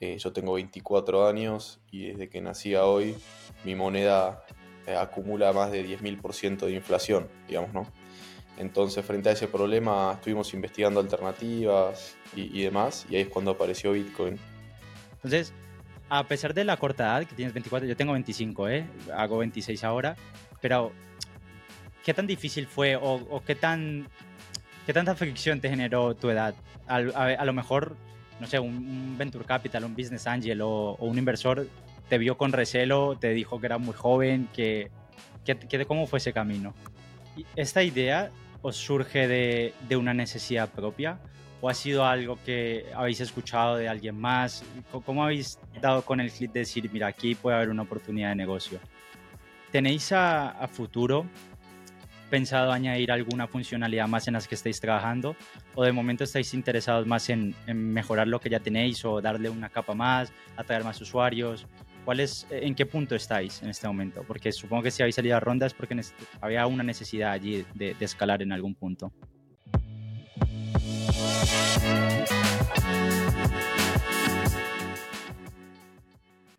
Eh, yo tengo 24 años y desde que nací a hoy mi moneda eh, acumula más de 10.000% de inflación, digamos, ¿no? Entonces, frente a ese problema, estuvimos investigando alternativas y, demás, y ahí es cuando apareció Bitcoin. Entonces, a pesar de la corta edad, que tienes 24, yo tengo 25, ¿eh? Hago 26 ahora, pero ¿qué tan difícil fue o, qué, tan, qué tanta fricción te generó tu edad? A, lo mejor, no sé, un, venture capital, un business angel o, un inversor te vio con recelo, te dijo que era muy joven, que, que, ¿cómo fue ese camino? ¿Esta idea os surge de, de, una necesidad propia o ha sido algo que habéis escuchado de alguien más? ¿Cómo habéis dado con el clic de decir, mira, aquí puede haber una oportunidad de negocio? ¿Tenéis a, a futuro pensado añadir alguna funcionalidad más en las que estáis trabajando o de momento estáis interesados más en, en, mejorar lo que ya tenéis o darle una capa más, atraer más usuarios? ¿Cuál es, ¿En qué punto estáis en este momento? Porque supongo que si habéis salido a rondas porque había una necesidad allí de, de escalar en algún punto.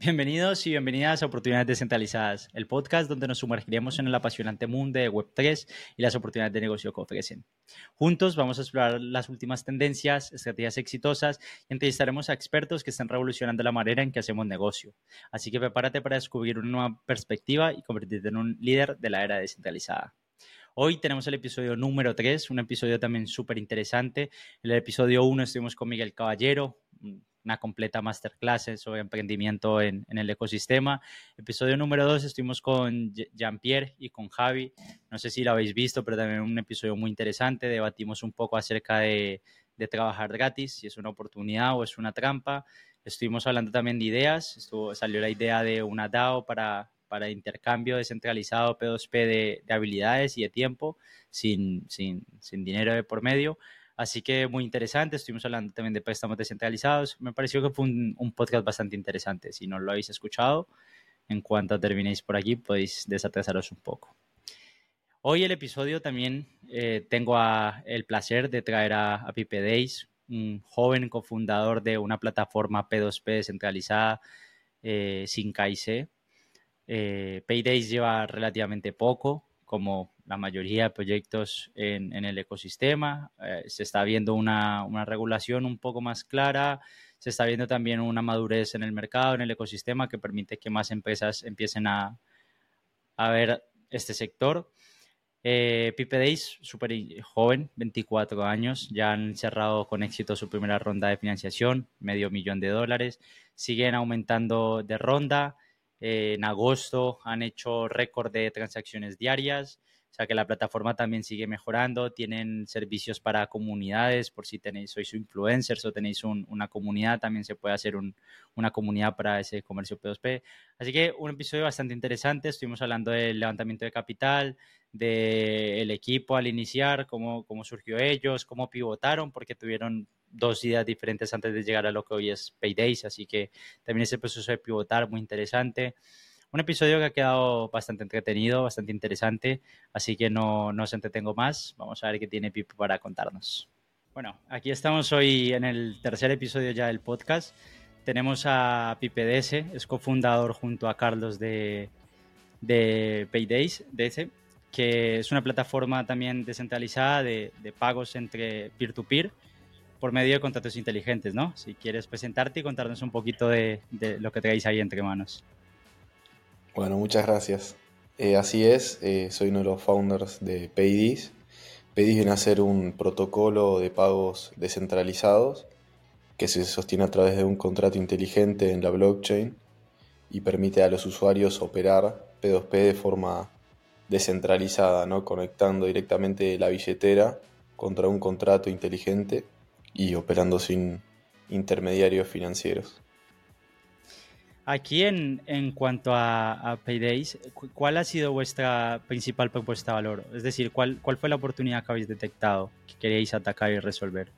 Bienvenidos y bienvenidas a Oportunidades Descentralizadas, el podcast donde nos sumergiremos en el apasionante mundo de Web3 y las oportunidades de negocio que ofrecen. Juntos vamos a explorar las últimas tendencias, estrategias exitosas y entrevistaremos a expertos que están revolucionando la manera en que hacemos negocio. Así que prepárate para descubrir una nueva perspectiva y convertirte en un líder de la era descentralizada. Hoy tenemos el episodio número 3, un episodio también súper interesante. En el episodio 1 estuvimos con Miguel Caballero, una completa masterclass sobre emprendimiento en, el ecosistema. Episodio número 2 estuvimos con Jean-Pierre y con Javi. No sé si lo habéis visto, pero también un episodio muy interesante. Debatimos un poco acerca de, trabajar gratis, si es una oportunidad o es una trampa. Estuvimos hablando también de ideas. Salió la idea de una DAO para, para intercambio descentralizado P2P de, habilidades y de tiempo sin, sin, sin dinero de por medio. Así que muy interesante, estuvimos hablando también de préstamos descentralizados. Me pareció que fue un, podcast bastante interesante. Si no lo habéis escuchado, en cuanto terminéis por aquí, podéis desatrasaros un poco. Hoy el episodio también eh, tengo el placer de traer a, Pipe Days, un joven cofundador de una plataforma P2P descentralizada eh, sin KIC. Eh, Paydays lleva relativamente poco, como la mayoría de proyectos en, el ecosistema. Eh, se está viendo una, regulación un poco más clara, se está viendo también una madurez en el mercado, en el ecosistema, que permite que más empresas empiecen a, a ver este sector. Eh, Pipe Days, súper joven, 24 años, ya han cerrado con éxito su primera ronda de financiación, medio millón de dólares, siguen aumentando de ronda, eh, en agosto han hecho récord de transacciones diarias, o sea que la plataforma también sigue mejorando, tienen servicios para comunidades, por si tenéis, sois influencers o tenéis una comunidad, también se puede hacer una comunidad para ese comercio P2P. Así que un episodio bastante interesante, estuvimos hablando del levantamiento de capital, del equipo al iniciar, cómo, cómo surgió ellos, cómo pivotaron, porque tuvieron dos ideas diferentes antes de llegar a lo que hoy es Paydays, así que también ese proceso de pivotar muy interesante un episodio que ha quedado bastante entretenido, bastante interesante, así que no, no os entretengo más. Vamos a ver qué tiene Pipe para contarnos. Bueno, aquí estamos hoy en el tercer episodio ya del podcast. Tenemos a Pipe DS, es cofundador junto a Carlos de, de Paydays, DS, que es una plataforma también descentralizada de, de pagos entre peer-to-peer por medio de contratos inteligentes, ¿no? Si quieres presentarte y contarnos un poquito de, de lo que tenéis ahí entre manos. Bueno, muchas gracias. Eh, así es, eh, soy uno de los founders de Paydis. Paydis viene a ser un protocolo de pagos descentralizados que se sostiene a través de un contrato inteligente en la blockchain y permite a los usuarios operar P2P de forma descentralizada, ¿no? conectando directamente la billetera contra un contrato inteligente y operando sin intermediarios financieros. Aquí en, en cuanto a, Paydays, ¿cuál ha sido vuestra principal propuesta de valor? Es decir, ¿cuál, ¿cuál fue la oportunidad que habéis detectado que queréis atacar y resolver?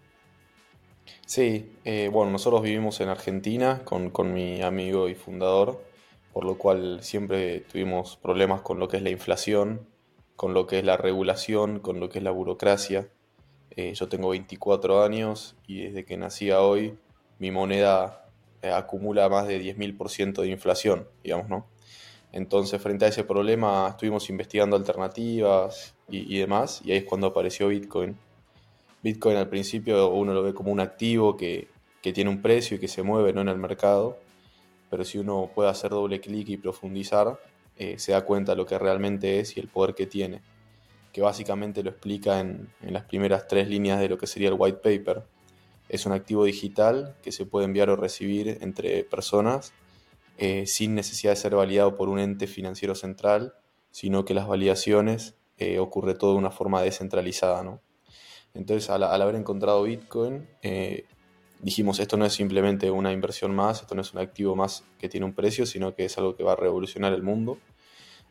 Sí, eh, bueno, nosotros vivimos en Argentina con, con, mi amigo y fundador, por lo cual siempre tuvimos problemas con lo que es la inflación, con lo que es la regulación, con lo que es la burocracia. Eh, yo tengo 24 años y desde que nací a hoy mi moneda acumula más de 10.000% de inflación, digamos, ¿no? Entonces, frente a ese problema, estuvimos investigando alternativas y, demás, y ahí es cuando apareció Bitcoin. Bitcoin al principio uno lo ve como un activo que, tiene un precio y que se mueve no en el mercado, pero si uno puede hacer doble clic y profundizar, eh, se da cuenta de lo que realmente es y el poder que tiene, que básicamente lo explica en, en las primeras tres líneas de lo que sería el white paper. Es un activo digital que se puede enviar o recibir entre personas eh, sin necesidad de ser validado por un ente financiero central, sino que las validaciones eh, ocurre todo de una forma descentralizada. ¿no? Entonces, al, haber encontrado Bitcoin, eh, dijimos, esto no es simplemente una inversión más, esto no es un activo más que tiene un precio, sino que es algo que va a revolucionar el mundo.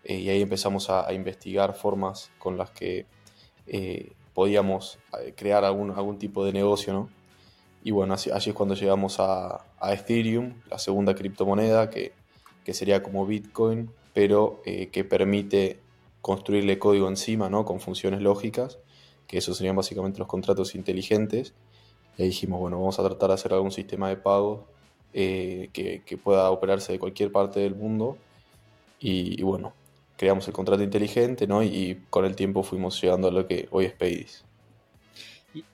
y ahí empezamos a, investigar formas con las que podíamos crear algún, algún tipo de negocio, ¿no? Y bueno, así, es cuando llegamos a, Ethereum, la segunda criptomoneda, que, sería como Bitcoin, pero eh, que permite construirle código encima, ¿no? Con funciones lógicas, que esos serían básicamente los contratos inteligentes. Y dijimos, bueno, vamos a tratar de hacer algún sistema de pago eh, que, pueda operarse de cualquier parte del mundo. Y, bueno, creamos el contrato inteligente, ¿no? Y, con el tiempo fuimos llegando a lo que hoy es Paydis.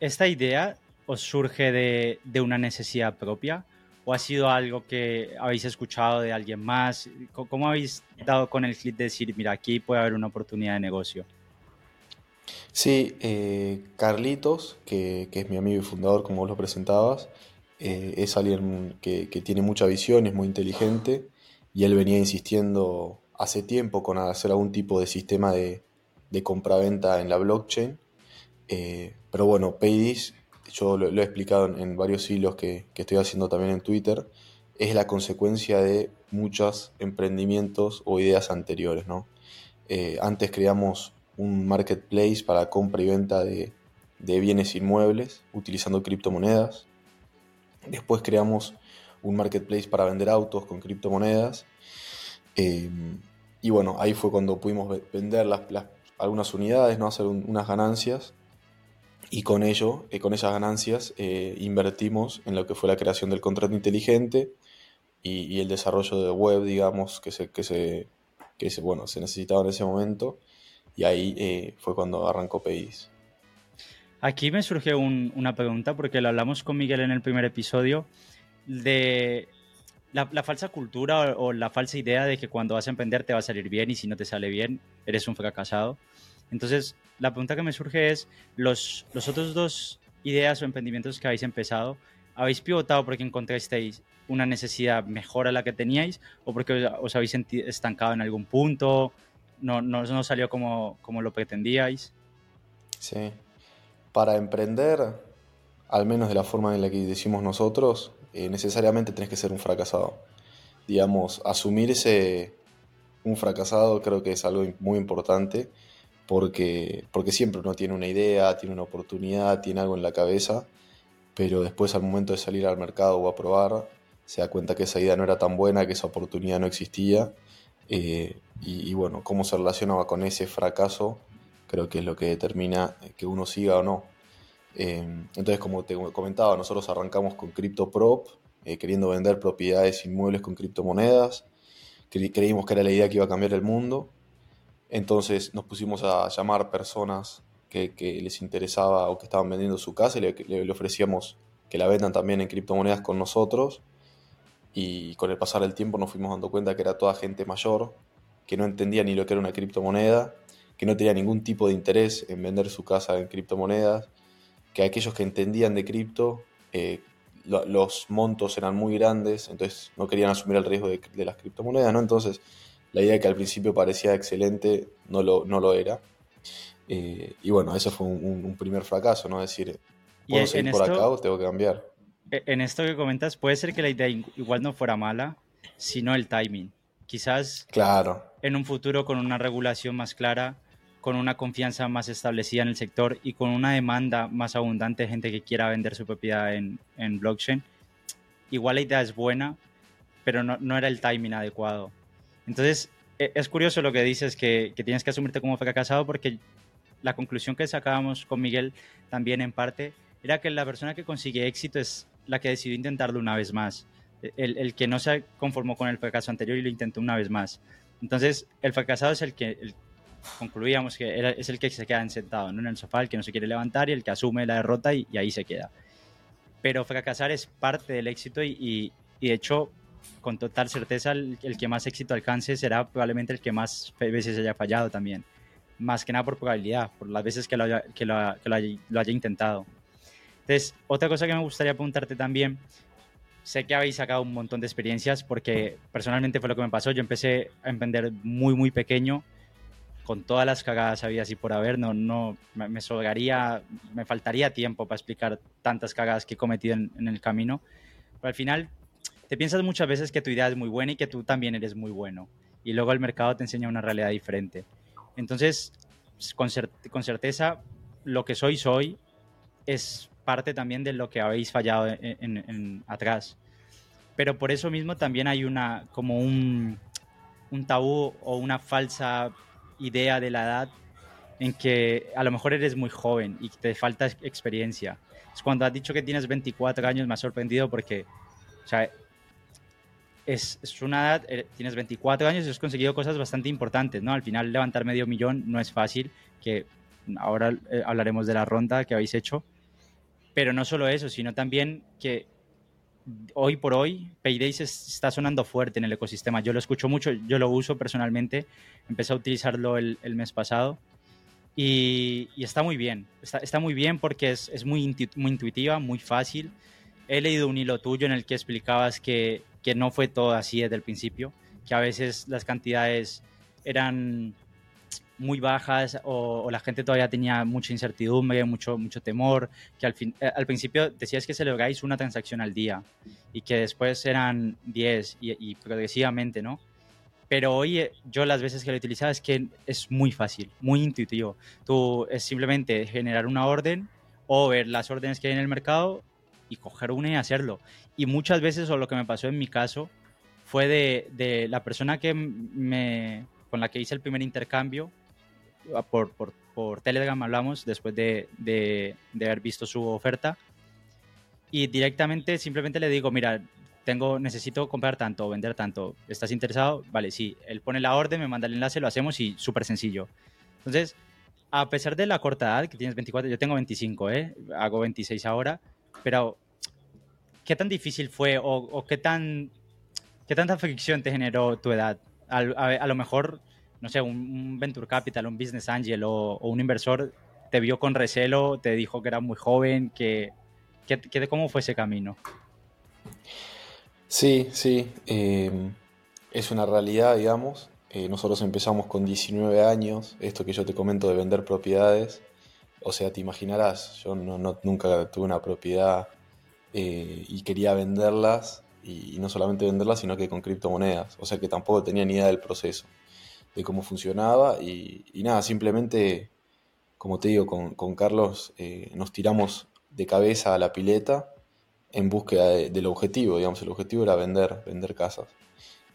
Esta idea os surge de, una necesidad propia o ha sido algo que habéis escuchado de alguien más? ¿Cómo habéis dado con el clip de decir, mira, aquí puede haber una oportunidad de negocio? Sí, eh, Carlitos, que, es mi amigo y fundador, como vos lo presentabas, eh, es alguien que, tiene mucha visión, es muy inteligente y él venía insistiendo hace tiempo con hacer algún tipo de sistema de, de compraventa en la blockchain. Eh, pero bueno, Paydis yo lo, he explicado en, varios hilos que, estoy haciendo también en Twitter, es la consecuencia de muchos emprendimientos o ideas anteriores. ¿no? Eh, antes creamos un marketplace para compra y venta de, bienes inmuebles utilizando criptomonedas. Después creamos un marketplace para vender autos con criptomonedas. Eh, y bueno, ahí fue cuando pudimos vender algunas unidades, ¿no? hacer unas ganancias y con ello, eh, con esas ganancias, eh, invertimos en lo que fue la creación del contrato inteligente y, el desarrollo de web, digamos, que se, que se, que se, bueno, se necesitaba en ese momento. Y ahí eh, fue cuando arrancó PEIS. Aquí me surgió una pregunta, porque lo hablamos con Miguel en el primer episodio, de la, falsa cultura o, o, la falsa idea de que cuando vas a emprender te va a salir bien y si no te sale bien, eres un fracasado. Entonces, la pregunta que me surge es, los, los otros dos ideas o emprendimientos que habéis empezado, ¿habéis pivotado porque encontrasteis una necesidad mejor a la que teníais o porque os habéis estancado en algún punto? ¿No, no, no salió como, como lo pretendíais? Sí. Para emprender, al menos de la forma en la que decimos nosotros, eh, necesariamente tenés que ser un fracasado. Digamos, asumirse un fracasado creo que es algo muy importante porque, porque siempre uno tiene una idea, tiene una oportunidad, tiene algo en la cabeza, pero después al momento de salir al mercado o a probar, se da cuenta que esa idea no era tan buena, que esa oportunidad no existía, eh, y, bueno, cómo se relacionaba con ese fracaso, creo que es lo que determina que uno siga o no. Eh, entonces, como te comentaba, nosotros arrancamos con CryptoProp, eh, queriendo vender propiedades inmuebles con criptomonedas, creímos que era la idea que iba a cambiar el mundo, entonces nos pusimos a llamar personas que, les interesaba o que estaban vendiendo su casa y le, ofrecíamos que la vendan también en criptomonedas con nosotros. Y con el pasar del tiempo nos fuimos dando cuenta que era toda gente mayor, que no entendía ni lo que era una criptomoneda, que no tenía ningún tipo de interés en vender su casa en criptomonedas, que aquellos que entendían de cripto, eh, los montos eran muy grandes, entonces no querían asumir el riesgo de, de las criptomonedas, ¿no? Entonces la idea que al principio parecía excelente no lo, no lo era. Eh, y bueno, eso fue un, primer fracaso, ¿no? Decir, ¿puedo seguir por acá o tengo que cambiar? E, en esto que comentas, puede ser que la idea igual no fuera mala, sino el timing. Quizás claro. en un futuro con una regulación más clara, con una confianza más establecida en el sector y con una demanda más abundante de gente que quiera vender su propiedad en, en blockchain, igual la idea es buena, pero no, no era el timing adecuado. Entonces, e, es curioso lo que dices, que, tienes que asumirte como fracasado, porque la conclusión que sacábamos con Miguel también en parte era que la persona que consigue éxito es la que decidió intentarlo una vez más. el, que no se conformó con el fracaso anterior y lo intentó una vez más. Entonces, el fracasado es el que, concluíamos que es el que se queda sentado en el sofá, el que no se quiere levantar y el que asume la derrota y, ahí se queda. Pero fracasar es parte del éxito y, de hecho, con total certeza, el, que más éxito alcance será probablemente el que más veces haya fallado también. Más que nada por probabilidad, por las veces que lo haya, que lo, que lo haya intentado. Entonces, otra cosa que me gustaría preguntarte también sé que habéis sacado un montón de experiencias porque personalmente fue lo que me pasó. Yo empecé a emprender muy, muy pequeño, con todas las cagadas habidas y por haber. No, no, me, sobraría, me faltaría tiempo para explicar tantas cagadas que he cometido en, el camino. Pero al final te piensas muchas veces que tu idea es muy buena y que tú también eres muy bueno. Y luego el mercado te enseña una realidad diferente. Entonces, con, con certeza, lo que soy, soy, es parte también de lo que habéis fallado en, atrás. Pero por eso mismo también hay una, como un, un tabú o una falsa idea de la edad en que a lo mejor eres muy joven y te falta experiencia. Es cuando has dicho que tienes 24 años, me ha sorprendido porque, o sea, es, es, una edad, eh, tienes 24 años y has conseguido cosas bastante importantes, ¿no? Al final levantar medio millón no es fácil, que ahora eh, hablaremos de la ronda que habéis hecho, pero no solo eso, sino también que hoy por hoy Payday está sonando fuerte en el ecosistema. Yo lo escucho mucho, yo lo uso personalmente, empecé a utilizarlo el, mes pasado y, está muy bien. Está, muy bien porque es, es muy, muy intuitiva, muy fácil. He leído un hilo tuyo en el que explicabas que, que no fue todo así desde el principio, que a veces las cantidades eran muy bajas o, la gente todavía tenía mucha incertidumbre, mucho, mucho temor, que al, fin, eh, al principio decías que celebráis una transacción al día y que después eran 10 y, progresivamente, ¿no? Pero hoy eh, yo las veces que lo utilizaba es que es muy fácil, muy intuitivo. Tú es simplemente generar una orden o ver las órdenes que hay en el mercado y coger una y hacerlo. Y muchas veces, o lo que me pasó en mi caso, fue de, de la persona que me, con la que hice el primer intercambio, por, por, por Telegram hablamos después de, de, haber visto su oferta y directamente simplemente le digo, mira, tengo, necesito comprar tanto o vender tanto, ¿estás interesado? Vale, sí, él pone la orden, me manda el enlace, lo hacemos y súper sencillo. Entonces, a pesar de la corta edad, que tienes 24, yo tengo 25, ¿eh? hago 26 ahora, pero ¿qué tan difícil fue o, o qué, tan, qué tanta fricción te generó tu edad? a, a, lo mejor no sé, un, venture capital, un business angel o, un inversor te vio con recelo, te dijo que era muy joven, que, que, ¿cómo fue ese camino? Sí, sí, em, es una realidad, digamos. Eh, nosotros empezamos con 19 años, esto que yo te comento de vender propiedades. O sea, te imaginarás, yo no, nunca tuve una propiedad eh, y quería venderlas, y, no solamente venderlas, sino que con criptomonedas. O sea que tampoco tenía ni idea del proceso de cómo funcionaba y, nada, simplemente, como te digo, con, Carlos eh, nos tiramos de cabeza a la pileta en búsqueda del objetivo, digamos, el objetivo era vender, vender casas.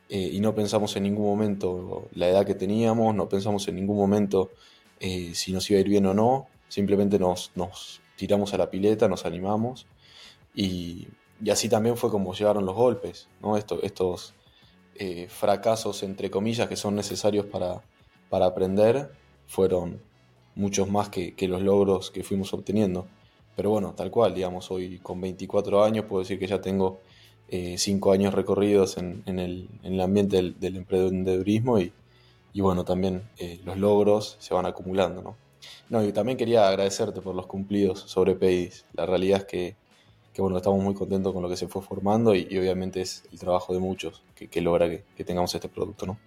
Eh, y no pensamos en ningún momento la edad que teníamos, no pensamos en ningún momento si nos iba a ir bien o no, simplemente nos, tiramos a la pileta, nos animamos y, así también fue como llegaron los golpes, ¿no? Esto, estos eh, fracasos, entre comillas, que son necesarios para, para aprender, fueron muchos más que, los logros que fuimos obteniendo. Pero bueno, tal cual, digamos, hoy con 24 años puedo decir que ya tengo 5 eh, años recorridos en, el, ambiente del, emprendedurismo y, bueno, también eh, los logros se van acumulando, ¿no? No, y también quería agradecerte por los cumplidos sobre PEDIS. La realidad es que que bueno, estamos muy contentos con lo que se fue formando y, obviamente es el trabajo de muchos que, logra que, tengamos este producto, ¿no?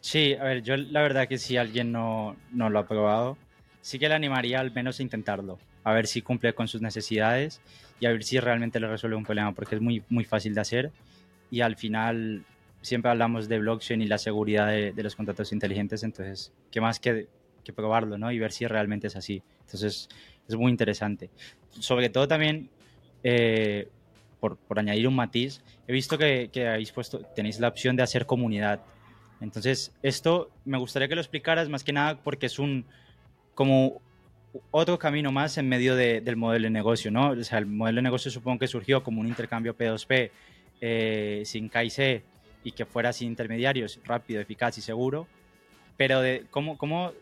Sí, a ver, yo la verdad que si alguien no, no lo ha probado, sí que le animaría al menos a intentarlo, a ver si cumple con sus necesidades y a ver si realmente le resuelve un problema, porque es muy, muy fácil de hacer y al final siempre hablamos de blockchain y la seguridad de, de los contratos inteligentes, entonces, ¿qué más que, que probarlo, ¿no? Y ver si realmente es así. Entonces, es muy interesante. Sobre todo también eh, por, por, añadir un matiz, he visto que, que, habéis puesto, tenéis la opción de hacer comunidad. Entonces, esto me gustaría que lo explicaras más que nada porque es un como otro camino más en medio de, del modelo de negocio, ¿no? O sea, el modelo de negocio supongo que surgió como un intercambio P2P eh, sin KIC y que fuera sin intermediarios, rápido, eficaz y seguro. Pero de, ¿cómo, cómo,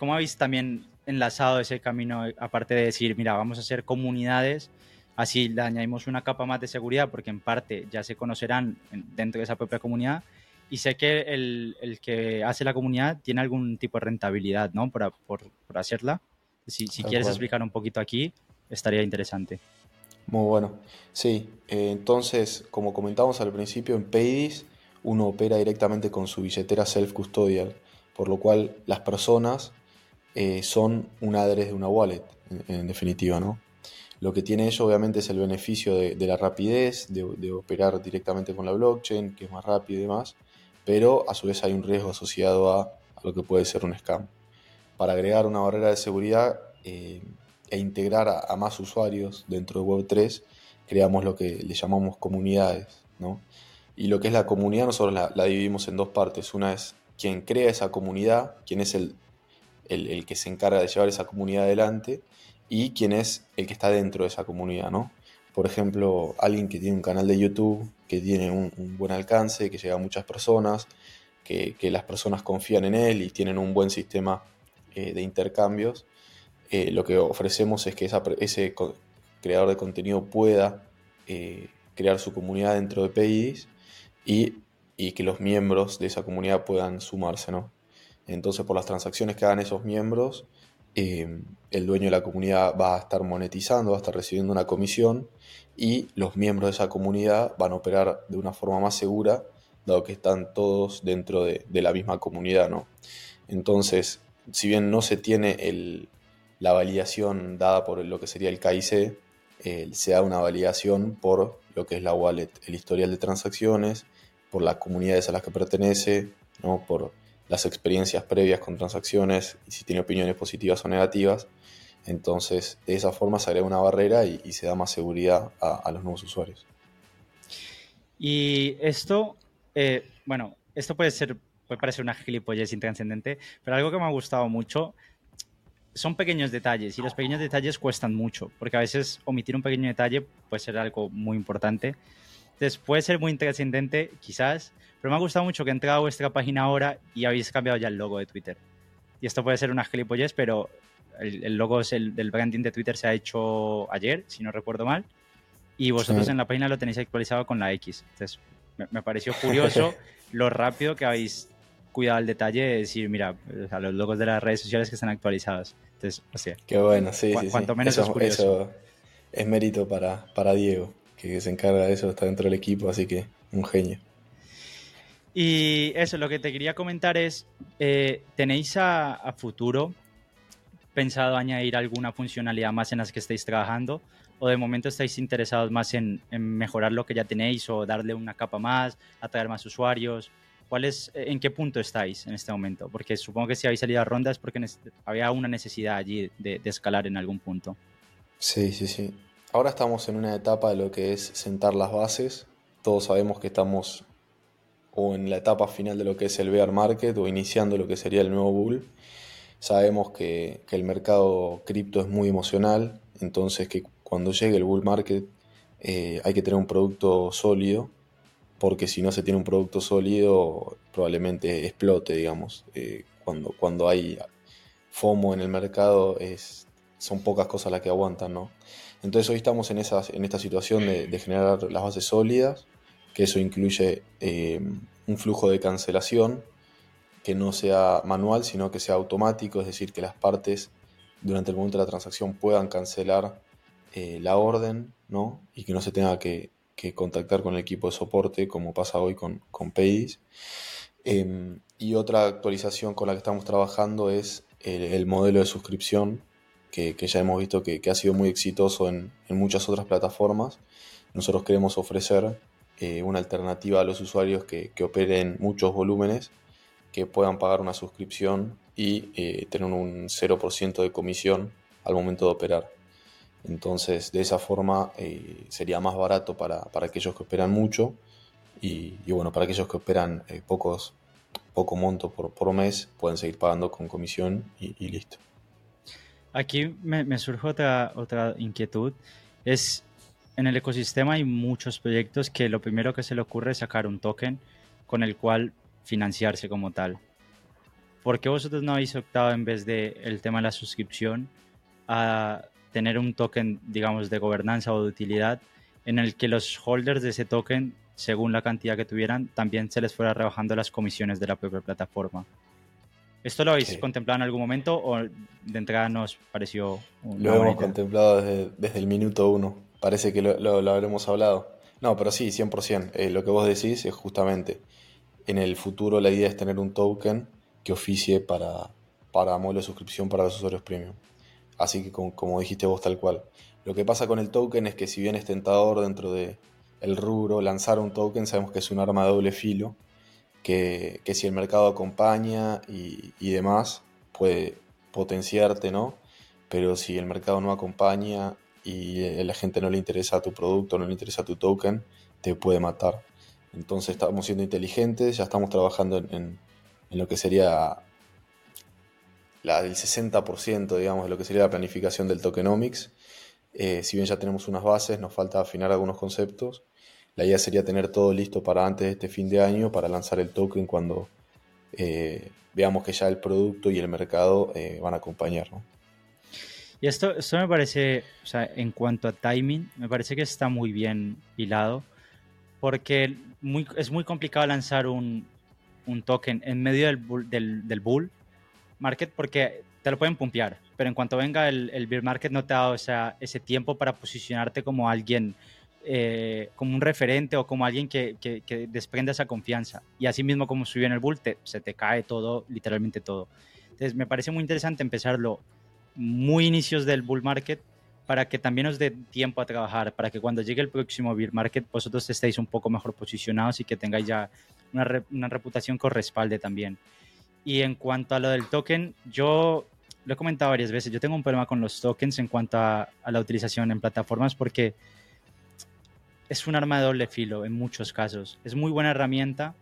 cómo habéis también enlazado ese camino, aparte de decir, mira, vamos a hacer comunidades, así le añadimos una capa más de seguridad, porque en parte ya se conocerán dentro de esa propia comunidad, y sé que el, el que hace la comunidad tiene algún tipo de rentabilidad, ¿no? Por, por, por hacerla. Si, si quieres explicar un poquito aquí, estaría interesante. Muy bueno. Sí, eh, entonces, como comentamos al principio, en Paydis uno opera directamente con su billetera self-custodial, por lo cual las personas eh, son un address de una wallet, en, definitiva, ¿no? Lo que tiene ello obviamente es el beneficio de, la rapidez, de, operar directamente con la blockchain, que es más rápido y demás, pero a su vez hay un riesgo asociado a, lo que puede ser un scam. Para agregar una barrera de seguridad eh, e integrar a, más usuarios dentro de Web3, creamos lo que le llamamos comunidades, ¿no? Y lo que es la comunidad nosotros la, dividimos en dos partes. Una es quien crea esa comunidad, quién es el, el, que se encarga de llevar esa comunidad adelante y quién es el que está dentro de esa comunidad, ¿no? Por ejemplo, alguien que tiene un canal de YouTube, que tiene un, buen alcance, que llega a muchas personas, que, las personas confían en él y tienen un buen sistema eh, de intercambios. Eh, lo que ofrecemos es que ese creador de contenido pueda eh, crear su comunidad dentro de PIDs y, que los miembros de esa comunidad puedan sumarse, ¿no? Entonces, por las transacciones que hagan esos miembros, eh, el dueño de la comunidad va a estar monetizando, va a estar recibiendo una comisión y los miembros de esa comunidad van a operar de una forma más segura, dado que están todos dentro de, la misma comunidad, ¿no? Entonces, si bien no se tiene la validación dada por lo que sería el KIC, eh, se da una validación por lo que es la wallet, el historial de transacciones, por las comunidades a las que pertenece, ¿no? por las experiencias previas con transacciones y si tiene opiniones positivas o negativas. Entonces, de esa forma se agrega una barrera y, se da más seguridad a, los nuevos usuarios. Y esto, eh, bueno, esto puede ser, puede parecer una gilipollez intranscendente, pero algo que me ha gustado mucho son pequeños detalles y los pequeños detalles cuestan mucho, porque a veces omitir un pequeño detalle puede ser algo muy importante. Entonces puede ser muy trascendente, quizás, pero me ha gustado mucho que he entrado a vuestra página ahora y habéis cambiado ya el logo de Twitter. Y esto puede ser una gilipollez, pero el, logo del branding de Twitter se ha hecho ayer, si no recuerdo mal, y vosotros en la página lo tenéis actualizado con la X. Entonces me, pareció curioso lo rápido que habéis cuidado el detalle de decir, mira, los logos de las redes sociales que están actualizados. Entonces, o sea, Qué bueno, sí, sí. Cuanto menos eso, es Eso es mérito para, para Diego, que se encarga de eso, está dentro del equipo, así que un genio. Y eso, lo que te quería comentar es, eh, ¿tenéis a, futuro pensado añadir alguna funcionalidad más en las que estáis trabajando? ¿O de momento estáis interesados más en, en mejorar lo que ya tenéis o darle una capa más, atraer más usuarios? ¿Cuál es, eh, ¿En qué punto estáis en este momento? Porque supongo que si habéis salido a rondas es porque había una necesidad allí de, escalar en algún punto. Sí, sí, sí. Ahora estamos en una etapa de lo que es sentar las bases. Todos sabemos que estamos o en la etapa final de lo que es el bear market o iniciando lo que sería el nuevo bull. Sabemos que, el mercado cripto es muy emocional, entonces que cuando llegue el bull market eh, hay que tener un producto sólido porque si no se tiene un producto sólido probablemente explote, digamos. Eh, cuando, cuando hay FOMO en el mercado son pocas cosas las que aguantan, ¿no? Entonces hoy estamos en, esas, en esta situación de, generar las bases sólidas, que eso incluye eh, un flujo de cancelación que no sea manual, sino que sea automático, es decir, que las partes durante el momento de la transacción puedan cancelar eh, la orden, ¿no? Y que no se tenga que, contactar con el equipo de soporte, como pasa hoy con, con Paydis. Em, y otra actualización con la que estamos trabajando es el, modelo de suscripción, que, ya hemos visto que, ha sido muy exitoso en, muchas otras plataformas. Nosotros queremos ofrecer eh, una alternativa a los usuarios que, operen muchos volúmenes, que puedan pagar una suscripción y eh, tener un 0% de comisión al momento de operar. Entonces, de esa forma eh, sería más barato para, aquellos que operan mucho y, bueno, para aquellos que operan pocos, poco monto por, mes, pueden seguir pagando con comisión y, listo. Aquí me, surge otra, otra inquietud. Es, en el ecosistema hay muchos proyectos que lo primero que se le ocurre es sacar un token con el cual financiarse como tal. ¿Por qué vosotros no habéis optado en vez del el tema de la suscripción a tener un token, digamos, de gobernanza o de utilidad en el que los holders de ese token, según la cantidad que tuvieran, también se les fuera rebajando las comisiones de la propia plataforma? ¿Esto lo habéis contemplado en algún momento o de entrada nos pareció Lo hemos contemplado desde, el minuto uno. Parece que lo, lo, habremos hablado. No, pero sí, 100%. Eh, lo que vos decís es justamente, en el futuro la idea es tener un token que oficie para, para modelo de suscripción para los usuarios premium. Así que como, dijiste vos tal cual. Lo que pasa con el token es que si bien es tentador dentro del el rubro lanzar un token, sabemos que es un arma de doble filo que, si el mercado acompaña y, demás, puede potenciarte, ¿no? Pero si el mercado no acompaña y a la gente no le interesa tu producto, no le interesa tu token, te puede matar. Entonces estamos siendo inteligentes, ya estamos trabajando en, lo que sería la del 60%, digamos, de lo que sería la planificación del tokenomics. Eh, si bien ya tenemos unas bases, nos falta afinar algunos conceptos la idea sería tener todo listo para antes de este fin de año para lanzar el token cuando eh, veamos que ya el producto y el mercado eh, van a acompañar. Y esto, esto me parece, o sea, en cuanto a timing, me parece que está muy bien hilado, porque muy, es muy complicado lanzar un, un token en medio del bull, del, bull market porque te lo pueden pumpear, pero en cuanto venga el, el bear market no te da o sea, ese tiempo para posicionarte como alguien eh, como un referente o como alguien que, que, desprende esa confianza. Y así mismo como subió en el bull, se te cae todo, literalmente todo. Entonces me parece muy interesante empezarlo muy inicios del bull market para que también os dé tiempo a trabajar, para que cuando llegue el próximo bear market vosotros estéis un poco mejor posicionados y que tengáis ya una, una reputación que os respalde también. Y en cuanto a lo del token, yo lo he comentado varias veces, yo tengo un problema con los tokens en cuanto a, a la utilización en plataformas porque es un arma de doble filo en muchos casos. Es muy buena herramienta,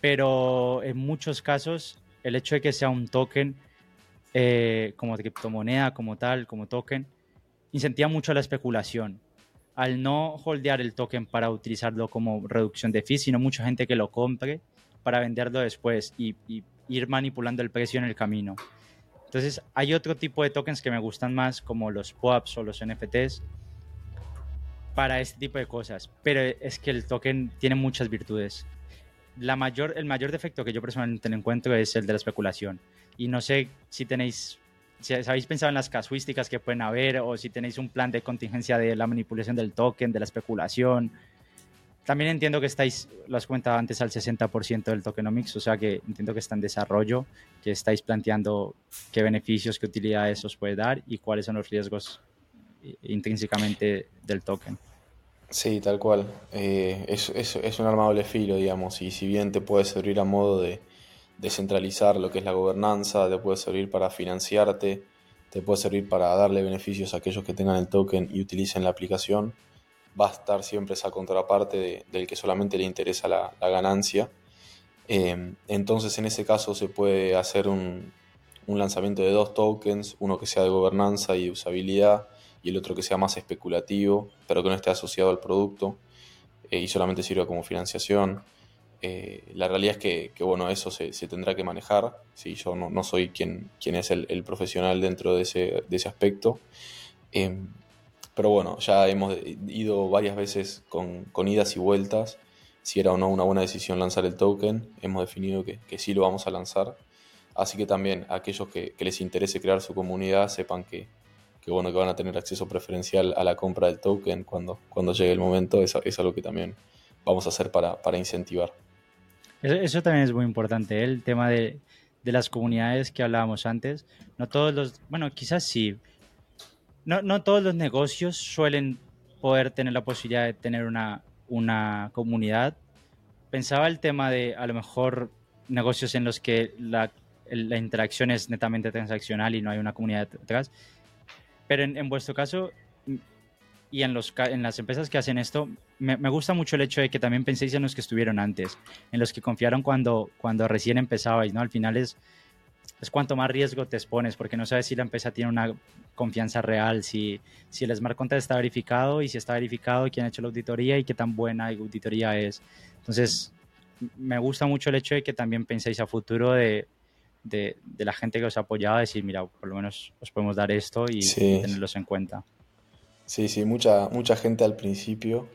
pero en muchos casos el hecho de que sea un token eh, como criptomoneda, como tal, como token, incentiva mucho la especulación. Al no holdear el token para utilizarlo como reducción de fees, sino mucha gente que lo compre para venderlo después y, ir manipulando el precio en el camino. Entonces, hay otro tipo de tokens que me gustan más, como los POAPs o los NFTs, para este tipo de cosas, pero es que el token tiene muchas virtudes. La mayor, el mayor defecto que yo personalmente encuentro es el de la especulación. Y no sé si tenéis, si habéis pensado en las casuísticas que pueden haber o si tenéis un plan de contingencia de la manipulación del token, de la especulación. También entiendo que estáis, lo has comentado antes, al 60% del tokenomics, o sea que entiendo que está en desarrollo, que estáis planteando qué beneficios, qué utilidades os puede dar y cuáles son los riesgos intrínsecamente del token. Sí, tal cual. Eh, es, un arma doble filo, digamos, y si bien te puede servir a modo de descentralizar lo que es la gobernanza, te puede servir para financiarte, te puede servir para darle beneficios a aquellos que tengan el token y utilicen la aplicación, va a estar siempre esa contraparte del que solamente le interesa la, ganancia. Eh, entonces, en ese caso se puede hacer un, lanzamiento de dos tokens, uno que sea de gobernanza y usabilidad, y el otro que sea más especulativo, pero que no esté asociado al producto eh, y solamente sirva como financiación. Eh, la realidad es que, bueno, eso se, tendrá que manejar. si Yo no, soy quien, quien es el, profesional dentro de ese, de ese aspecto. Em, pero bueno, ya hemos ido varias veces con, con, idas y vueltas si era o no una buena decisión lanzar el token. Hemos definido que, que sí lo vamos a lanzar. Así que también aquellos que, que les interese crear su comunidad sepan que, que bueno que van a tener acceso preferencial a la compra del token cuando, cuando llegue el momento, es, es algo que también vamos a hacer para, para incentivar. Eso, también es muy importante, ¿eh? el tema de, de, las comunidades que hablábamos antes. No todos los, bueno, quizás sí, no, no todos los negocios suelen poder tener la posibilidad de tener una, una comunidad. Pensaba el tema de a lo mejor negocios en los que la, la interacción es netamente transaccional y no hay una comunidad detrás. Pero en, vuestro caso mm, y en, los, en las empresas que hacen esto, me, gusta mucho el hecho de que también penséis en los que estuvieron antes, en los que confiaron cuando, cuando recién empezabais, ¿no? Al final es, es cuanto más riesgo te expones, porque no sabes si la empresa tiene una confianza real, si, si el smart contract está verificado y si está verificado quién ha hecho la auditoría y qué tan buena auditoría es. Entonces, me gusta mucho el hecho de que también penséis a futuro de, de, la gente que os ha apoyado, decir, mira, por lo menos os podemos dar esto y, tenerlos en cuenta. Sí, sí, mucha, mucha gente al principio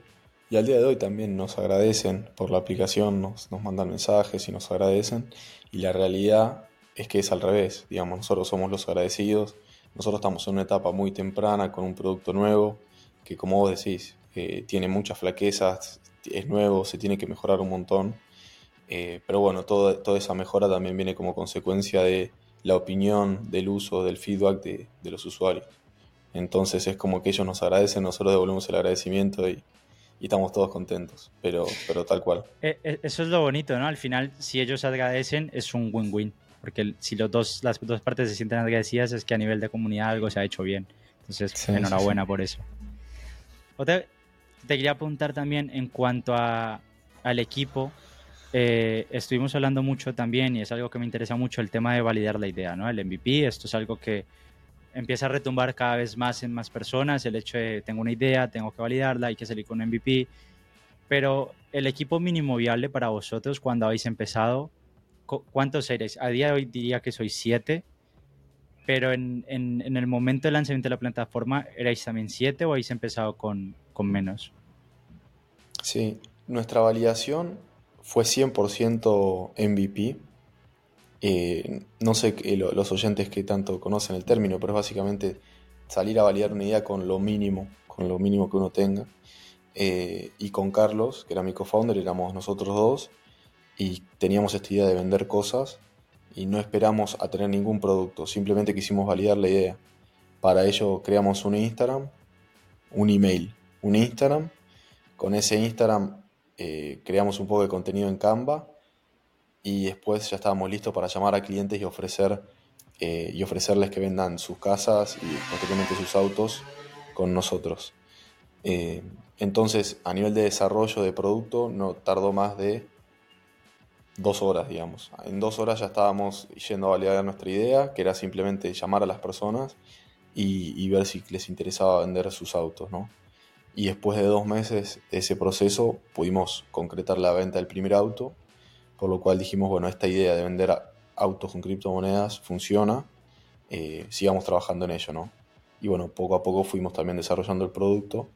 y al día de hoy también nos agradecen por la aplicación, nos, nos mandan mensajes y nos agradecen. Y la realidad es que es al revés, digamos, nosotros somos los agradecidos, nosotros estamos en una etapa muy temprana con un producto nuevo que como vos decís, eh, tiene muchas flaquezas, es nuevo, se tiene que mejorar un montón, eh, pero bueno, toda esa mejora también viene como consecuencia de la opinión, del uso, del feedback de, de los usuarios. Entonces es como que ellos nos agradecen, nosotros devolvemos el agradecimiento y, y estamos todos contentos, pero, pero tal cual. Eh, eso es lo bonito, ¿no? Al final, si ellos agradecen, es un win-win porque si los dos, las dos partes se sienten agradecidas es que a nivel de comunidad algo se ha hecho bien. Entonces, enhorabuena por eso. te quería preguntar también en cuanto a, al equipo. Eh, estuvimos hablando mucho también, y es algo que me interesa mucho, el tema de validar la idea, ¿no? El MVP, esto es algo que empieza a retumbar cada vez más en más personas, el hecho de tengo una idea, tengo que validarla, hay que salir con un MVP, pero el equipo mínimo viable para vosotros cuando habéis empezado, ¿cuántos eres? A día de hoy diría que soy siete, pero en, el momento del lanzamiento de la plataforma, ¿erais también siete o habéis empezado con, menos? Sí, nuestra validación fue 100% MVP. Eh, no sé los oyentes que tanto conocen el término, pero es básicamente salir a validar una idea con lo mínimo, con lo mínimo que uno tenga. Eh, y con Carlos, que era mi co-founder, éramos nosotros dos, y teníamos esta idea de vender cosas y no esperamos a tener ningún producto, simplemente quisimos validar la idea. Para ello creamos un Instagram, un email, un Instagram. Con ese Instagram eh, creamos un poco de contenido en Canva y después ya estábamos listos para llamar a clientes y ofrecer eh, y ofrecerles que vendan sus casas y prácticamente sus autos con nosotros. Eh, entonces, a nivel de desarrollo de producto, no tardó más de dos horas, digamos. En dos horas ya estábamos yendo a validar nuestra idea, que era simplemente llamar a las personas y, ver si les interesaba vender sus autos, ¿no? Y después de dos meses de ese proceso pudimos concretar la venta del primer auto, por lo cual dijimos, bueno, esta idea de vender autos con criptomonedas funciona, eh, sigamos trabajando en ello, ¿no? Y bueno, poco a poco fuimos también desarrollando el producto,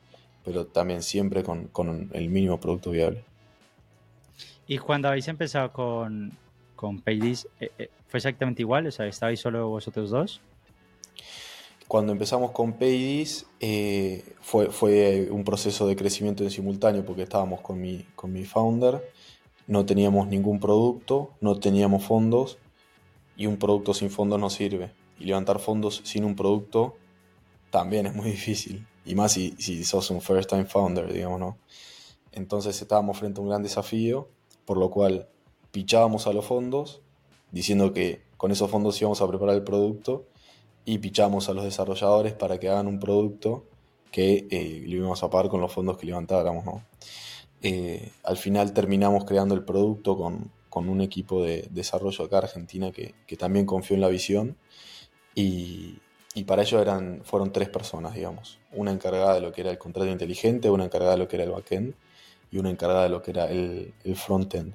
pero también siempre con, con el mínimo producto viable. Y cuando habéis empezado con, con Paydis, eh, eh, ¿fue exactamente igual? O sea, ¿estabais solo vosotros dos? Cuando empezamos con Paydis eh, fue, fue un proceso de crecimiento en simultáneo porque estábamos con mi, con mi founder, no teníamos ningún producto, no teníamos fondos y un producto sin fondos no sirve. Y levantar fondos sin un producto también es muy difícil. Y más si, si sos un first time founder, digamos, ¿no? Entonces estábamos frente a un gran desafío por lo cual pichábamos a los fondos, diciendo que con esos fondos íbamos a preparar el producto y pichábamos a los desarrolladores para que hagan un producto que eh, le íbamos a pagar con los fondos que levantáramos. Eh, al final terminamos creando el producto con, un equipo de desarrollo acá Argentina que, también confió en la visión y, para ello eran, fueron tres personas, digamos. Una encargada de lo que era el contrato inteligente, una encargada de lo que era el backend y una encargada de lo que era el, el frontend.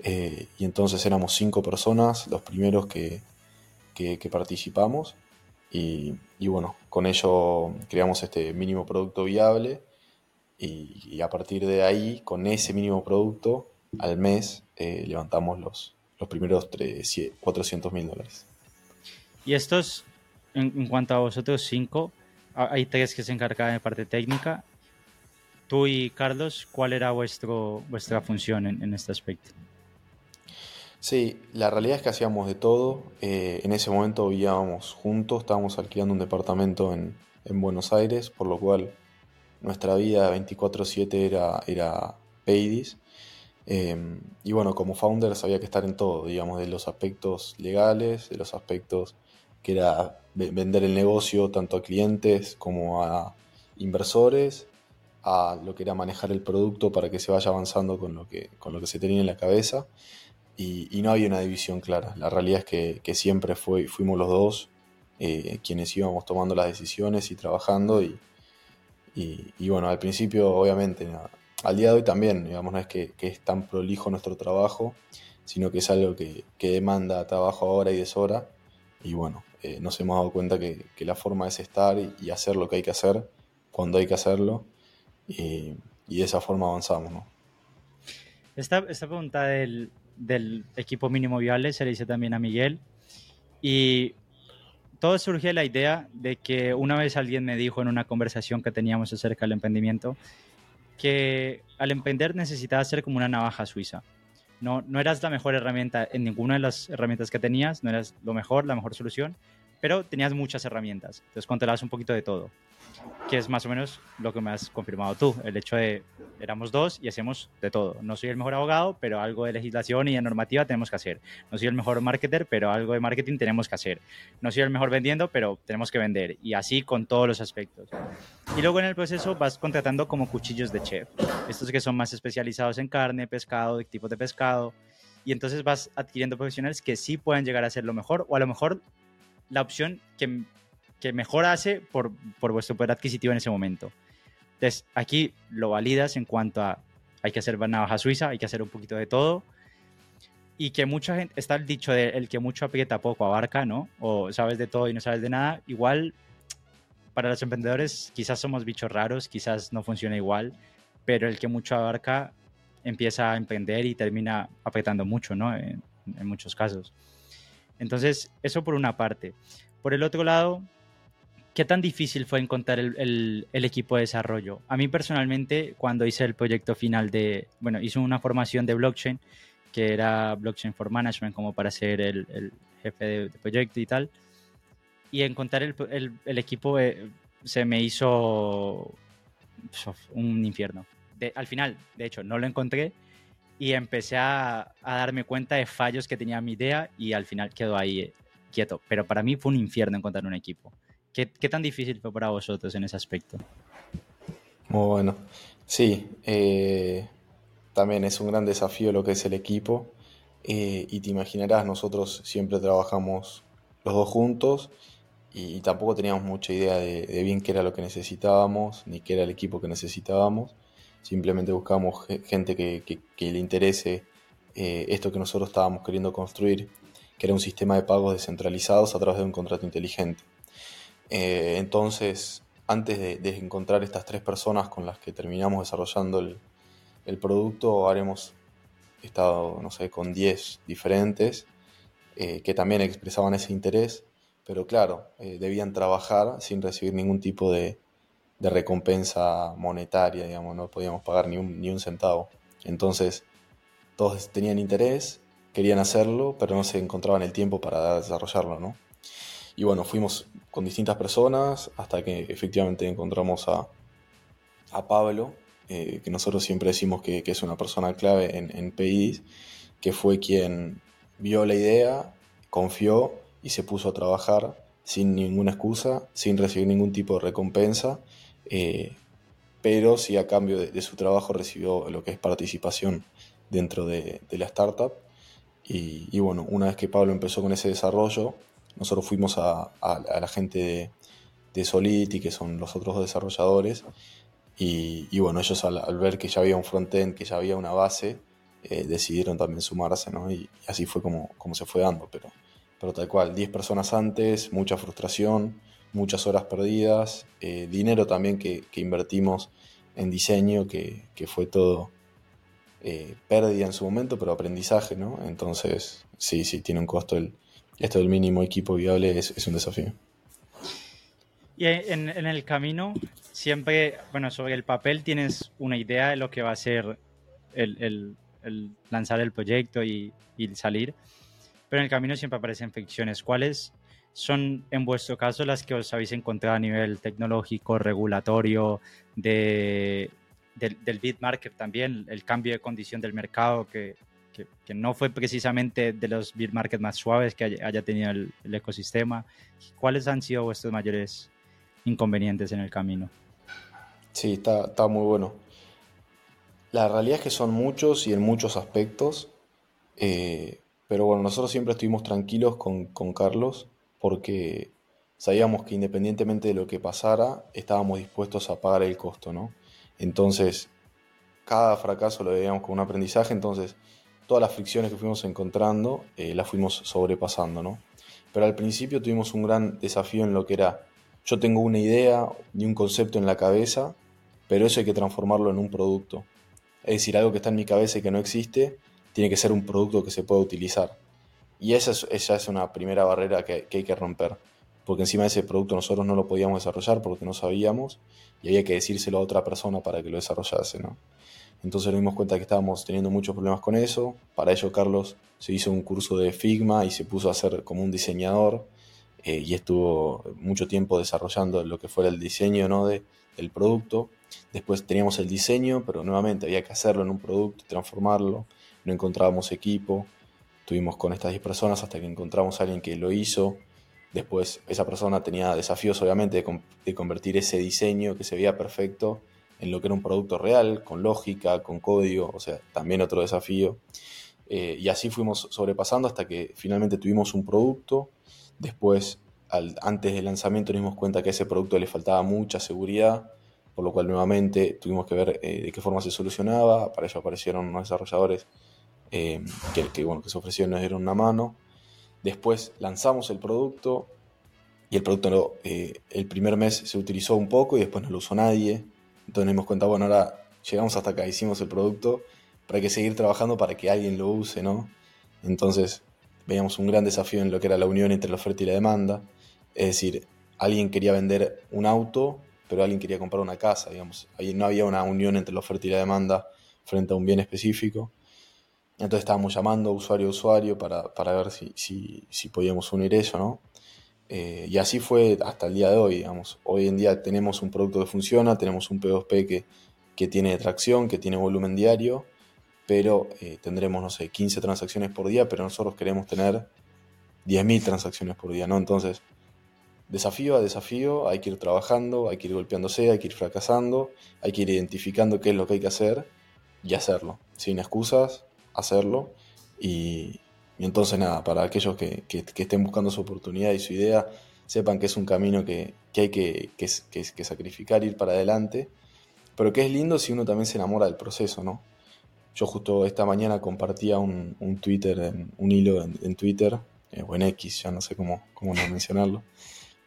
Eh, y entonces éramos cinco personas, los primeros que, participamos. Y, bueno, con ello creamos este mínimo producto viable. Y, a partir de ahí, con ese mínimo producto, al mes eh, levantamos los, los primeros 400 mil dólares. Y estos, en, en, cuanto a vosotros cinco, hay tres que se encargan de parte técnica Tú y Carlos, ¿cuál era vuestro, vuestra función en, este aspecto? Sí, la realidad es que hacíamos de todo. Eh, en ese momento vivíamos juntos, estábamos alquilando un departamento en, Buenos Aires, por lo cual nuestra vida 24/7 era, era. Em, y bueno, como founders había que estar en todo, digamos, de los aspectos legales, de los aspectos que era vender el negocio tanto a clientes como a inversores, a lo que era manejar el producto para que se vaya avanzando con lo que, con lo que se tenía en la cabeza. Y, no había una división clara. La realidad es que, siempre fuimos los dos eh, quienes íbamos tomando las decisiones y trabajando y, y, bueno, al principio obviamente, al día de hoy también, digamos, no es que, es tan prolijo nuestro trabajo, sino que es algo que, demanda trabajo ahora y deshora y bueno, eh, nos hemos dado cuenta que, la forma es estar y, hacer lo que hay que hacer cuando hay que hacerlo y, de esa forma avanzamos, ¿no? Esta, esta pregunta del, del equipo mínimo viable se le hice también a Miguel y todo surge de la idea de que una vez alguien me dijo en una conversación que teníamos acerca del emprendimiento que al emprender necesitabas ser como una navaja suiza. No, no eras la mejor herramienta en ninguna de las herramientas que tenías, no eras lo mejor, la mejor solución, pero tenías muchas herramientas. Entonces controlabas un poquito de todo que es más o menos lo que me has confirmado tú, el hecho de éramos dos y hacemos de todo. No soy el mejor abogado, pero algo de legislación y de normativa tenemos que hacer. No soy el mejor marketer, pero algo de marketing tenemos que hacer. No soy el mejor vendiendo, pero tenemos que vender. Y así con todos los aspectos. Y luego en el proceso vas contratando como cuchillos de chef. Estos que son más especializados en carne, pescado, tipos de pescado. Y entonces vas adquiriendo profesionales que sí pueden llegar a ser lo mejor o a lo mejor la opción que que mejor hace por, por vuestro poder adquisitivo en ese momento. Entonces, aquí lo validas en cuanto a hay que hacer navaja suiza, hay que hacer un poquito de todo. Y que mucha gente, está el dicho de el que mucho aprieta poco abarca, ¿no? O sabes de todo y no sabes de nada. Igual, para los emprendedores, quizás somos bichos raros, quizás no funciona igual, pero el que mucho abarca empieza a emprender y termina apretando mucho, ¿no? En, en muchos casos. Entonces, eso por una parte. Por el otro lado, ¿Qué tan difícil fue encontrar el, equipo de desarrollo? A mí personalmente, cuando hice el proyecto final de, bueno, hice una formación de blockchain, que era Blockchain for Management, como para ser el, jefe de, proyecto y tal, y encontrar el, equipo eh, se me hizo un infierno. al final, de hecho, no lo encontré y empecé a, a, darme cuenta de fallos que tenía mi idea y al final quedó ahí eh, quieto. Pero para mí fue un infierno encontrar un equipo. ¿Qué, tan difícil fue para vosotros en ese aspecto? Muy bueno. Sí, eh, también es un gran desafío lo que es el equipo. Eh, y te imaginarás, nosotros siempre trabajamos los dos juntos y, tampoco teníamos mucha idea de, bien qué era lo que necesitábamos, ni qué era el equipo que necesitábamos. Simplemente buscábamos gente que, le interese eh, esto que nosotros estábamos queriendo construir, que era un sistema de pagos descentralizados a través de un contrato inteligente. Eh, entonces, antes de, encontrar estas tres personas con las que terminamos desarrollando el, producto, haremos estado, no sé, con 10 diferentes eh, que también expresaban ese interés, pero claro, debían trabajar sin recibir ningún tipo de, recompensa monetaria, digamos, no podíamos pagar ni un, ni un centavo. Entonces, todos tenían interés, querían hacerlo, pero no se encontraban el tiempo para desarrollarlo, ¿no? Y bueno, fuimos con distintas personas hasta que efectivamente encontramos a, a Pablo, eh, que nosotros siempre decimos que, es una persona clave en, en PIDs, que fue quien vio la idea, confió y se puso a trabajar sin ninguna excusa, sin recibir ningún tipo de recompensa, eh, pero sí a cambio de, su trabajo recibió lo que es participación dentro de, la startup. Y, y, bueno, una vez que Pablo empezó con ese desarrollo, nosotros fuimos a, la gente de, de, Solidity, que son los otros dos desarrolladores, y, bueno, ellos al, ver que ya había un frontend, que ya había una base, eh, decidieron también sumarse, ¿no? Y, así fue como, como se fue dando, pero, pero tal cual, 10 personas antes, mucha frustración, muchas horas perdidas, eh, dinero también que, invertimos en diseño, que, fue todo eh, pérdida en su momento, pero aprendizaje, ¿no? Entonces, sí, sí, tiene un costo el, esto del mínimo equipo viable es, un desafío. Y en, el camino, siempre, bueno, sobre el papel tienes una idea de lo que va a ser el, lanzar el proyecto y, salir, pero en el camino siempre aparecen fricciones. ¿Cuáles son, en vuestro caso, las que os habéis encontrado a nivel tecnológico, regulatorio, de, del, del bit market también, el cambio de condición del mercado que, que, no fue precisamente de los beer market más suaves que haya, tenido el, ecosistema. ¿Cuáles han sido vuestros mayores inconvenientes en el camino? Sí, está, está muy bueno. La realidad es que son muchos y en muchos aspectos. Eh, pero bueno, nosotros siempre estuvimos tranquilos con, con Carlos porque sabíamos que independientemente de lo que pasara, estábamos dispuestos a pagar el costo, ¿no? Entonces, cada fracaso lo veíamos como un aprendizaje, entonces todas las fricciones que fuimos encontrando eh, las fuimos sobrepasando, ¿no? Pero al principio tuvimos un gran desafío en lo que era, yo tengo una idea y un concepto en la cabeza, pero eso hay que transformarlo en un producto. Es decir, algo que está en mi cabeza y que no existe, tiene que ser un producto que se pueda utilizar. Y esa es, una primera barrera que, hay que romper porque encima de ese producto nosotros no lo podíamos desarrollar porque no sabíamos y había que decírselo a otra persona para que lo desarrollase, ¿no? Entonces nos dimos cuenta que estábamos teniendo muchos problemas con eso. Para ello Carlos se hizo un curso de Figma y se puso a ser como un diseñador eh, y estuvo mucho tiempo desarrollando lo que fuera el diseño ¿no? de, del producto. Después teníamos el diseño, pero nuevamente había que hacerlo en un producto transformarlo. No encontrábamos equipo. Estuvimos con estas 10 personas hasta que encontramos a alguien que lo hizo Después esa persona tenía desafíos obviamente de, convertir ese diseño que se veía perfecto en lo que era un producto real, con lógica, con código, o sea, también otro desafío. Eh, y así fuimos sobrepasando hasta que finalmente tuvimos un producto. Después, antes del lanzamiento, nos dimos cuenta que a ese producto le faltaba mucha seguridad, por lo cual nuevamente tuvimos que ver eh, de qué forma se solucionaba. Para ello aparecieron unos desarrolladores eh, que, que, bueno, que se ofrecieron y nos dieron una mano. Después lanzamos el producto y el producto eh, el primer mes se utilizó un poco y después no lo usó nadie. Entonces nos dimos cuenta, bueno, ahora llegamos hasta acá, hicimos el producto, pero hay que seguir trabajando para que alguien lo use, ¿no? Entonces veíamos un gran desafío en lo que era la unión entre la oferta y la demanda. Es decir, alguien quería vender un auto, pero alguien quería comprar una casa, digamos. Ahí no había una unión entre la oferta y la demanda frente a un bien específico. Entonces estábamos llamando usuario a usuario para, para ver si, si, si, podíamos unir eso, ¿no? Eh, y así fue hasta el día de hoy, digamos. Hoy en día tenemos un producto que funciona, tenemos un P2P que, que tiene tracción, que tiene volumen diario, pero eh, tendremos, no sé, 15 transacciones por día, pero nosotros queremos tener 10.000 transacciones por día, ¿no? Entonces, desafío a desafío, hay que ir trabajando, hay que ir golpeándose, hay que ir fracasando, hay que ir identificando qué es lo que hay que hacer y hacerlo, sin excusas, hacerlo. Y, entonces nada, para aquellos que, estén buscando su oportunidad y su idea, sepan que es un camino que, hay que, que, sacrificar, ir para adelante, pero que es lindo si uno también se enamora del proceso, ¿no? Yo justo esta mañana compartía un, Twitter, un hilo en, Twitter, eh, o en X, ya no sé cómo, cómo no mencionarlo,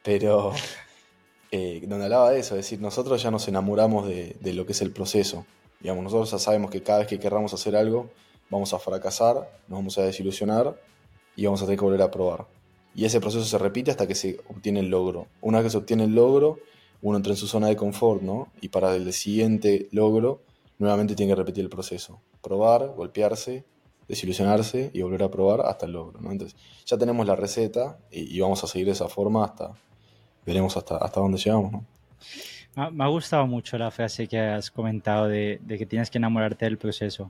pero eh, donde hablaba de eso, es decir, nosotros ya nos enamoramos de, de, lo que es el proceso. Digamos, nosotros ya sabemos que cada vez que querramos hacer algo, vamos a fracasar, nos vamos a desilusionar y vamos a tener que volver a probar. Y ese proceso se repite hasta que se obtiene el logro. Una vez que se obtiene el logro, uno entra en su zona de confort, ¿no? Y para el siguiente logro, nuevamente tiene que repetir el proceso. Probar, golpearse, desilusionarse y volver a probar hasta el logro, ¿no? Entonces, ya tenemos la receta y, vamos a seguir de esa forma hasta, veremos hasta, hasta dónde llegamos, ¿no? Me ha gustado mucho la frase que has comentado de, de, que tienes que enamorarte del proceso.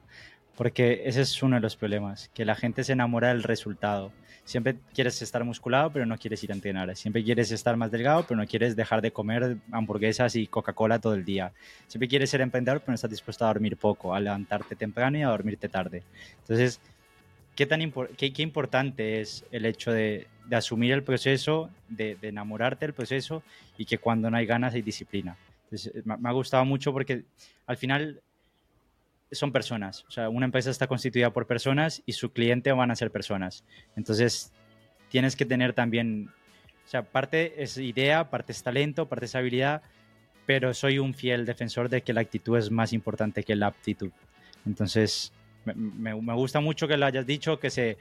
Porque ese es uno de los problemas, que la gente se enamora del resultado. Siempre quieres estar musculado, pero no quieres ir a entrenar. Siempre quieres estar más delgado, pero no quieres dejar de comer hamburguesas y Coca-Cola todo el día. Siempre quieres ser emprendedor, pero no estás dispuesto a dormir poco, a levantarte temprano y a dormirte tarde. Entonces, ¿qué, tan qué, importante es el hecho de, asumir el proceso, de, enamorarte del proceso y que cuando no hay ganas hay disciplina? Me ha gustado mucho porque al final son personas. O sea, una empresa está constituida por personas y su cliente van a ser personas. Entonces, tienes que tener también, o sea, parte es idea, parte es talento, parte es habilidad, pero soy un fiel defensor de que la actitud es más importante que la aptitud. Entonces, me, gusta mucho que lo hayas dicho, que, se,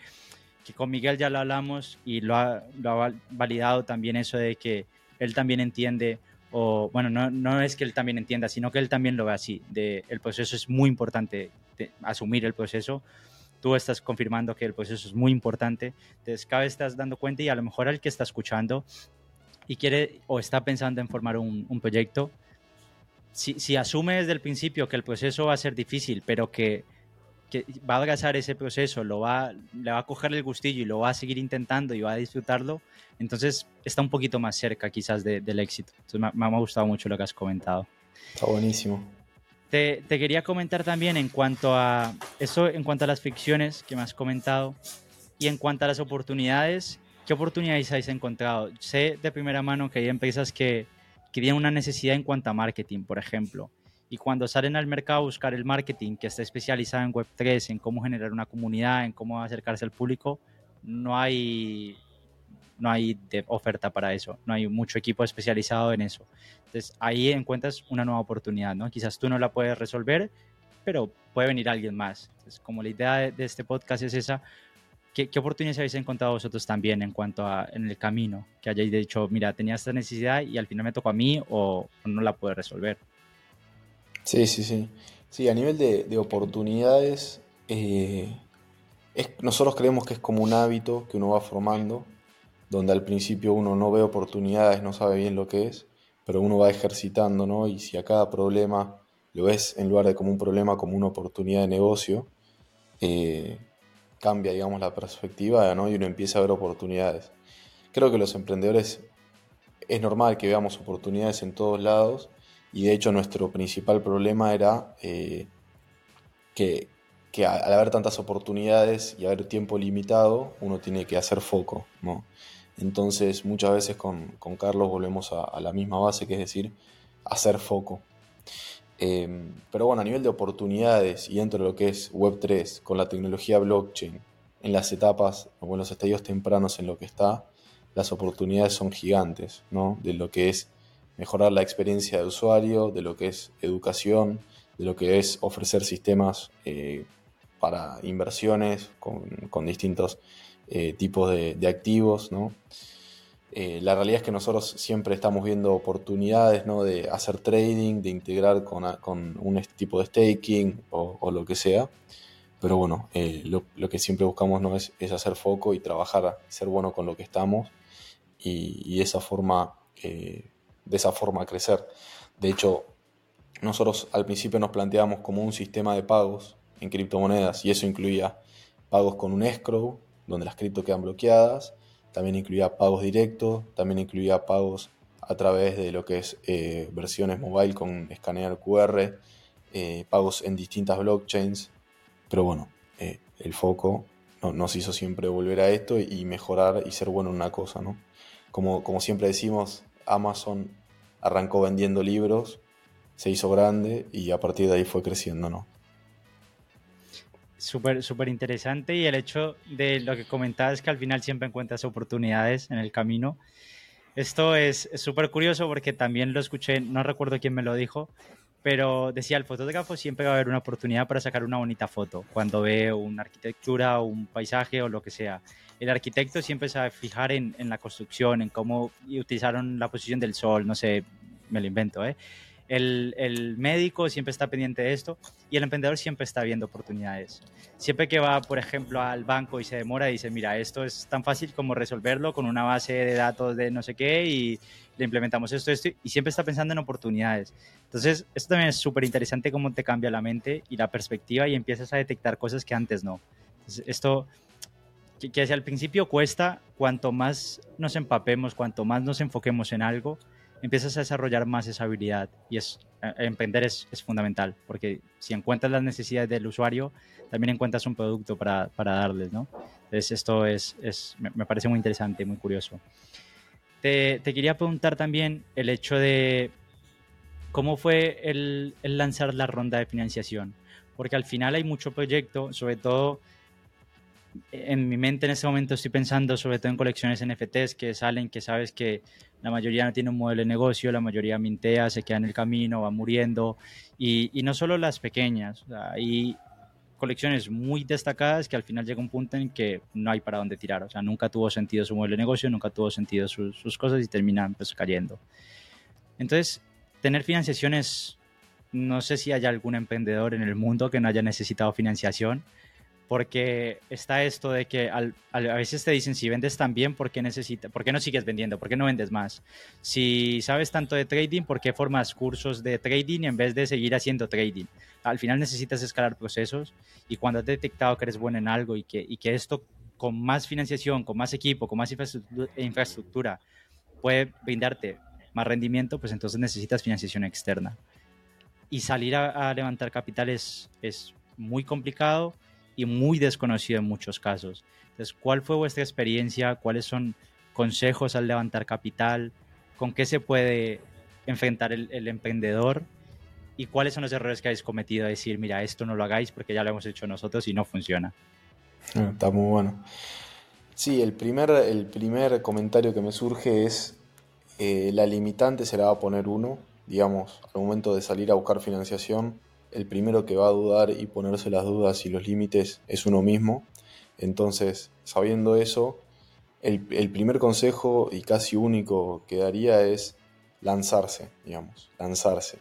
que con Miguel ya lo hablamos y lo ha, lo ha validado también eso de que él también entiende o bueno, no, no, es que él también entienda, sino que él también lo ve así, de, el proceso es muy importante, asumir el proceso, tú estás confirmando que el proceso es muy importante, entonces cada vez estás dando cuenta y a lo mejor al que está escuchando y quiere o está pensando en formar un, un proyecto, si, si asume desde el principio que el proceso va a ser difícil, pero que que va a abrazar ese proceso, lo va, le va a coger el gustillo y lo va a seguir intentando y va a disfrutarlo, entonces está un poquito más cerca quizás del éxito. Entonces me, me, ha gustado mucho lo que has comentado. Está buenísimo. Te, quería comentar también en cuanto a eso, en cuanto a las ficciones que me has comentado y en cuanto a las oportunidades, ¿qué oportunidades habéis encontrado? Sé de primera mano que hay empresas que, que tienen una necesidad en cuanto a marketing, por ejemplo, y cuando salen al mercado a buscar el marketing que está especializado en Web3, en cómo generar una comunidad, en cómo acercarse al público, no hay, no hay de oferta para eso, no hay mucho equipo especializado en eso. Entonces ahí encuentras una nueva oportunidad, ¿no? Quizás tú no la puedes resolver, pero puede venir alguien más. Entonces, como la idea de, este podcast es esa, ¿qué, oportunidades habéis encontrado vosotros también en cuanto a en el camino? Que hayáis dicho, mira, tenía esta necesidad y al final me tocó a mí o, no la puedo resolver. Sí, sí, sí. Sí, a nivel de, oportunidades, eh, nosotros creemos que es como un hábito que uno va formando, donde al principio uno no ve oportunidades, no sabe bien lo que es, pero uno va ejercitando, ¿no? Y si a cada problema lo ves en lugar de como un problema, como una oportunidad de negocio, eh, cambia, digamos, la perspectiva, ¿no? Y uno empieza a ver oportunidades. Creo que los emprendedores es normal que veamos oportunidades en todos lados y de hecho nuestro principal problema era eh, que, al haber tantas oportunidades y haber tiempo limitado, uno tiene que hacer foco, ¿no? Entonces muchas veces con, Carlos volvemos a, la misma base, que es decir, hacer foco. Em, pero bueno, a nivel de oportunidades y dentro de lo que es Web3, con la tecnología blockchain, en las etapas o en los estadios tempranos en lo que está, las oportunidades son gigantes, ¿no? De lo que es mejorar la experiencia de usuario, de lo que es educación, de lo que es ofrecer sistemas eh, para inversiones con, distintos eh, tipos de, activos, ¿no? Eh, la realidad es que nosotros siempre estamos viendo oportunidades ¿no? de hacer trading, de integrar con, un tipo de staking o, lo que sea. Pero bueno, lo, que siempre buscamos ¿no? es, hacer foco y trabajar, ser bueno con lo que estamos y, esa forma, de esa forma crecer. De hecho, nosotros al principio nos planteamos como un sistema de pagos en criptomonedas y eso incluía pagos con un escrow, donde las cripto quedan bloqueadas, también incluía pagos directos, también incluía pagos a través de lo que es eh, versiones mobile con escanear QR, eh, pagos en distintas blockchains, pero bueno, eh, el foco nos hizo siempre volver a esto y mejorar y ser bueno en una cosa, ¿no? Como, como siempre decimos, Amazon arrancó vendiendo libros, se hizo grande y a partir de ahí fue creciendo, ¿no? Súper, súper interesante y el hecho de lo que comentabas que al final siempre encuentras oportunidades en el camino. Esto es súper curioso porque también lo escuché, no recuerdo quién me lo dijo, pero decía, el fotógrafo siempre va a haber una oportunidad para sacar una bonita foto cuando ve una arquitectura un paisaje o lo que sea. El arquitecto siempre se va a fijar en, en la construcción, en cómo utilizaron la posición del sol, no sé, me lo invento, ¿eh? El, médico siempre está pendiente de esto y el emprendedor siempre está viendo oportunidades. Siempre que va, por ejemplo, al banco y se demora, dice, mira, esto es tan fácil como resolverlo con una base de datos de no sé qué y le implementamos esto, esto, y siempre está pensando en oportunidades. Entonces, esto también es súper interesante cómo te cambia la mente y la perspectiva y empiezas a detectar cosas que antes no. esto que, que hacia el principio cuesta, cuanto más nos empapemos, cuanto más nos enfoquemos en algo, empiezas a desarrollar más esa habilidad y es, eh, emprender es, es, fundamental, porque si encuentras las necesidades del usuario, también encuentras un producto para, para darles, ¿no? Entonces esto es, es, me parece muy interesante, muy curioso. Te, te, quería preguntar también el hecho de cómo fue el, el lanzar la ronda de financiación, porque al final hay mucho proyecto, sobre todo en mi mente en ese momento estoy pensando sobre todo en colecciones NFTs que salen, que sabes que la mayoría no tiene un modelo de negocio, la mayoría mintea, se queda en el camino, va muriendo, y, y no solo las pequeñas, hay colecciones muy destacadas que al final llega un punto en que no hay para dónde tirar, o sea, nunca tuvo sentido su modelo de negocio, nunca tuvo sentido sus, cosas y terminan pues cayendo. Entonces, tener financiaciones, no sé si haya algún emprendedor en el mundo que no haya necesitado financiación, porque está esto de que a veces te dicen si vendes tan bien, ¿por qué, necesita, ¿por qué no sigues vendiendo? ¿Por qué no vendes más? Si sabes tanto de trading, ¿por qué formas cursos de trading en vez de seguir haciendo trading? Al final necesitas escalar procesos y cuando has detectado que eres bueno en algo y que, y que esto con más financiación, con más equipo, con más infraestructura puede brindarte más rendimiento, pues entonces necesitas financiación externa. y salir a, levantar capital es, muy complicado y muy desconocido en muchos casos. Entonces, ¿cuál fue vuestra experiencia? ¿Cuáles son consejos al levantar capital? ¿Con qué se puede enfrentar el, emprendedor? ¿Y cuáles son los errores que habéis cometido? Decir, mira, esto no lo hagáis porque ya lo hemos hecho nosotros y no funciona. Ah, está muy bueno. Sí, el primer, el primer comentario que me surge es eh, la limitante se la va a poner uno, digamos, al momento de salir a buscar financiación, el primero que va a dudar y ponerse las dudas y los límites es uno mismo. Entonces, sabiendo eso, el, primer consejo y casi único que daría es lanzarse, digamos, lanzarse.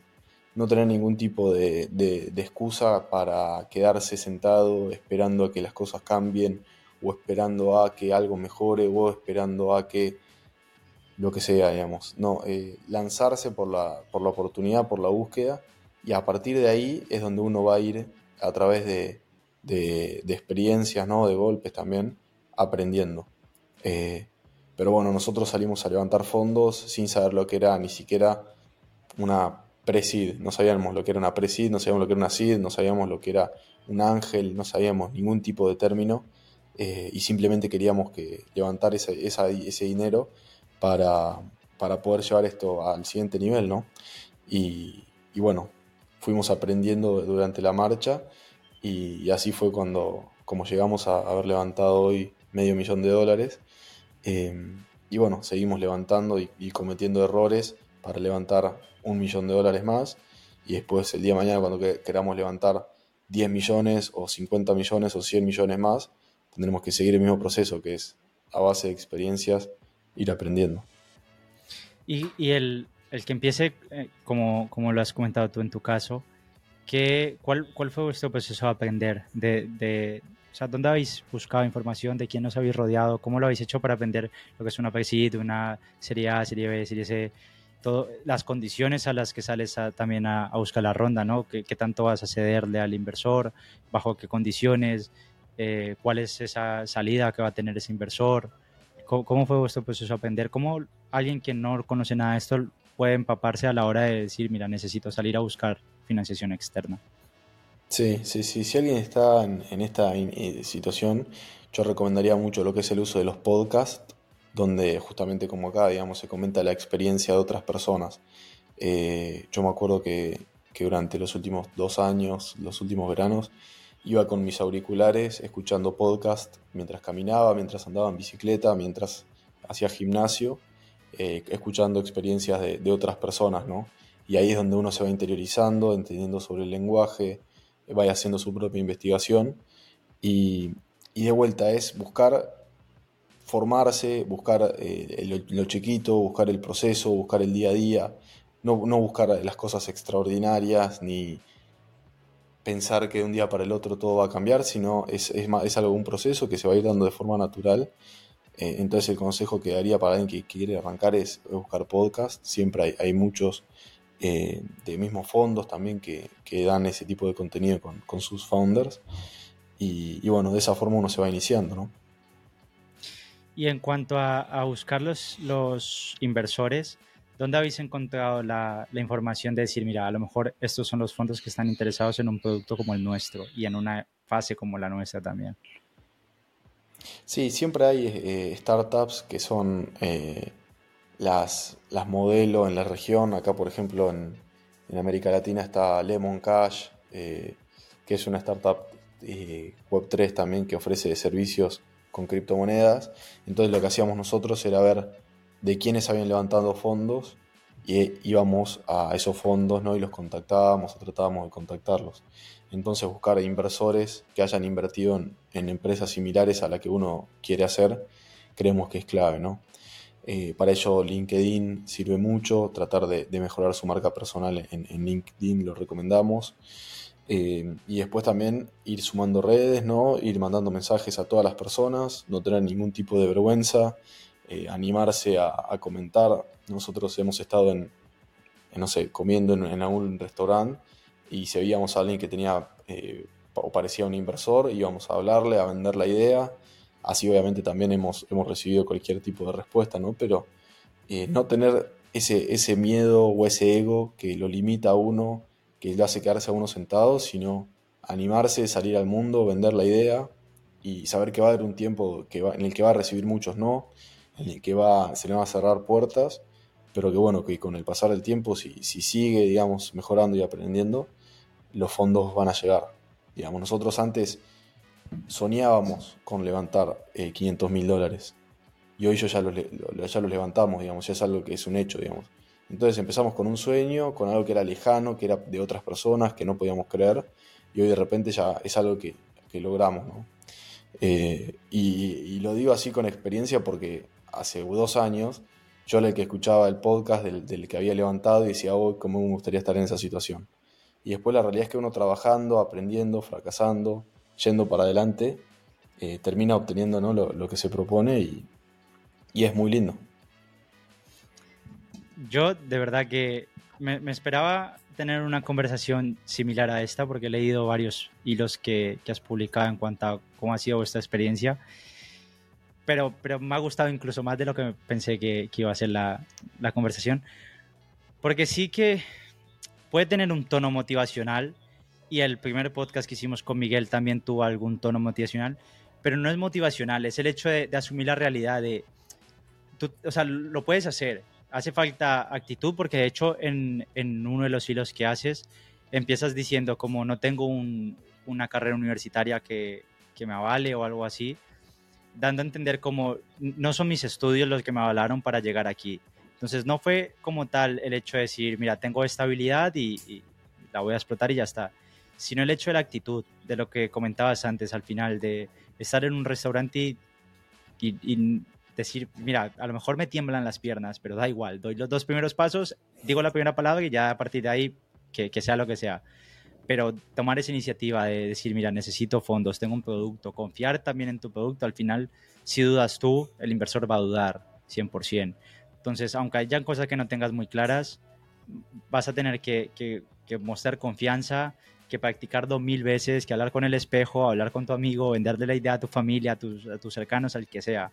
No tener ningún tipo de, excusa para quedarse sentado esperando a que las cosas cambien o esperando a que algo mejore o esperando a que lo que sea, digamos. No, eh, lanzarse por la, por la oportunidad, por la búsqueda y a partir de ahí es donde uno va a ir a través de, de, experiencias, ¿no? de golpes también, aprendiendo. Eh, pero bueno, nosotros salimos a levantar fondos sin saber lo que era ni siquiera una pre No sabíamos lo que era una pre no sabíamos lo que era una seed, no sabíamos lo que era un ángel, no sabíamos ningún tipo de término. Eh, y simplemente queríamos que levantar ese, ese dinero para, para, poder llevar esto al siguiente nivel, ¿no? Y, y bueno, fuimos aprendiendo durante la marcha y, así fue cuando, como llegamos a haber levantado hoy medio millón de dólares. Em, y bueno, seguimos levantando y, y, cometiendo errores para levantar un millón de dólares más. Y después el día de mañana, cuando queramos levantar 10 millones o 50 millones o 100 millones más, tendremos que seguir el mismo proceso, que es a base de experiencias ir aprendiendo. Y, y el, el, que empiece, eh, como, como lo has comentado tú en tu caso, ¿qué, cuál, ¿cuál fue vuestro proceso de aprender? De, de, o sea, ¿Dónde habéis buscado información? ¿De quién os habéis rodeado? ¿Cómo lo habéis hecho para aprender lo que es una PESID, una serie A, serie B, serie C? Todo, las condiciones a las que sales también a, a, buscar la ronda, ¿no? ¿Qué, ¿Qué, tanto vas a cederle al inversor? ¿Bajo qué condiciones? Eh, cuál es esa salida que va a tener ese inversor, cómo, fue vuestro proceso de aprender, cómo alguien que no conoce nada de esto puede empaparse a la hora de decir, mira, necesito salir a buscar financiación externa. Sí, sí, sí. Si alguien está en, esta eh, situación, yo recomendaría mucho lo que es el uso de los podcasts, donde justamente como acá, digamos, se comenta la experiencia de otras personas. Eh, yo me acuerdo que, que, durante los últimos dos años, los últimos veranos, Iba con mis auriculares escuchando podcast mientras caminaba, mientras andaba en bicicleta, mientras hacía gimnasio, eh, escuchando experiencias de, otras personas, ¿no? Y ahí es donde uno se va interiorizando, entendiendo sobre el lenguaje, vaya haciendo su propia investigación. Y, de vuelta es buscar formarse, buscar eh, lo, chiquito, buscar el proceso, buscar el día a día, no, no buscar las cosas extraordinarias ni, pensar que de un día para el otro todo va a cambiar, sino es, es, es algo, un proceso que se va a ir dando de forma natural. Eh, entonces el consejo que daría para alguien que, quiere arrancar es buscar podcast. Siempre hay, muchos eh, de mismos fondos también que, que, dan ese tipo de contenido con, con sus founders. Y, bueno, de esa forma uno se va iniciando, ¿no? Y en cuanto a, a buscar los, los inversores, ¿Dónde habéis encontrado la, información de decir, mira, a lo mejor estos son los fondos que están interesados en un producto como el nuestro y en una fase como la nuestra también? Sí, siempre hay eh, startups que son eh, las, las modelo en la región. Acá, por ejemplo, en, América Latina está Lemon Cash, eh, que es una startup Web3 también que ofrece servicios con criptomonedas. Entonces lo que hacíamos nosotros era ver de quienes habían levantado fondos y íbamos a esos fondos ¿no? y los contactábamos o tratábamos de contactarlos. Entonces buscar inversores que hayan invertido en, empresas similares a la que uno quiere hacer, creemos que es clave. ¿no? Eh, para ello LinkedIn sirve mucho, tratar de, mejorar su marca personal en, LinkedIn lo recomendamos. Eh, y después también ir sumando redes, ¿no? ir mandando mensajes a todas las personas, no tener ningún tipo de vergüenza, eh, animarse a, comentar. Nosotros hemos estado en, no sé, comiendo en, algún restaurante y si veíamos a alguien que tenía eh, o parecía un inversor, íbamos a hablarle, a vender la idea. Así obviamente también hemos, hemos recibido cualquier tipo de respuesta, ¿no? Pero eh, no tener ese, ese miedo o ese ego que lo limita a uno que lo hace quedarse a uno sentado, sino animarse, salir al mundo, vender la idea y saber que va a haber un tiempo que en el que va a recibir muchos no, en el que va, se le van a cerrar puertas, pero que bueno, que con el pasar del tiempo, si, si sigue, digamos, mejorando y aprendiendo, los fondos van a llegar. Digamos, nosotros antes soñábamos con levantar 500 eh, mil dólares y hoy yo ya los, ya los levantamos, digamos, ya es algo que es un hecho, digamos. Entonces empezamos con un sueño, con algo que era lejano, que era de otras personas, que no podíamos creer, y hoy de repente ya es algo que, que logramos, ¿no? Eh, y, lo digo así con experiencia porque hace dos años yo era el que escuchaba el podcast del, que había levantado y decía, oh, cómo me gustaría estar en esa situación. Y después la realidad es que uno trabajando, aprendiendo, fracasando, yendo para adelante, eh, termina obteniendo ¿no? lo, que se propone y, y, es muy lindo. Yo de verdad que me, me esperaba tener una conversación similar a esta porque he leído varios hilos que, que has publicado en cuanto a cómo ha sido vuestra experiencia. Pero, pero me ha gustado incluso más de lo que pensé que, que iba a ser la, la, conversación. Porque sí que puede tener un tono motivacional y el primer podcast que hicimos con Miguel también tuvo algún tono motivacional, pero no es motivacional, es el hecho de, asumir la realidad de, tú, o sea, lo puedes hacer, hace falta actitud porque de hecho en, en, uno de los hilos que haces empiezas diciendo como no tengo un, una carrera universitaria que, que, me avale o algo así, dando a entender como no son mis estudios los que me avalaron para llegar aquí. Entonces no fue como tal el hecho de decir, mira, tengo estabilidad y, y la voy a explotar y ya está, sino el hecho de la actitud, de lo que comentabas antes al final, de estar en un restaurante y, y decir, mira, a lo mejor me tiemblan las piernas, pero da igual, doy los dos primeros pasos, digo la primera palabra y ya a partir de ahí, que, que sea lo que sea. Pero tomar esa iniciativa de decir, mira, necesito fondos, tengo un producto, confiar también en tu producto, al final, si dudas tú, el inversor va a dudar 100%. Entonces, aunque hayan cosas que no tengas muy claras, vas a tener que, que, que mostrar confianza, que practicar dos mil veces, que hablar con el espejo, hablar con tu amigo, venderle la idea a tu familia, a tus, a tus cercanos, al que sea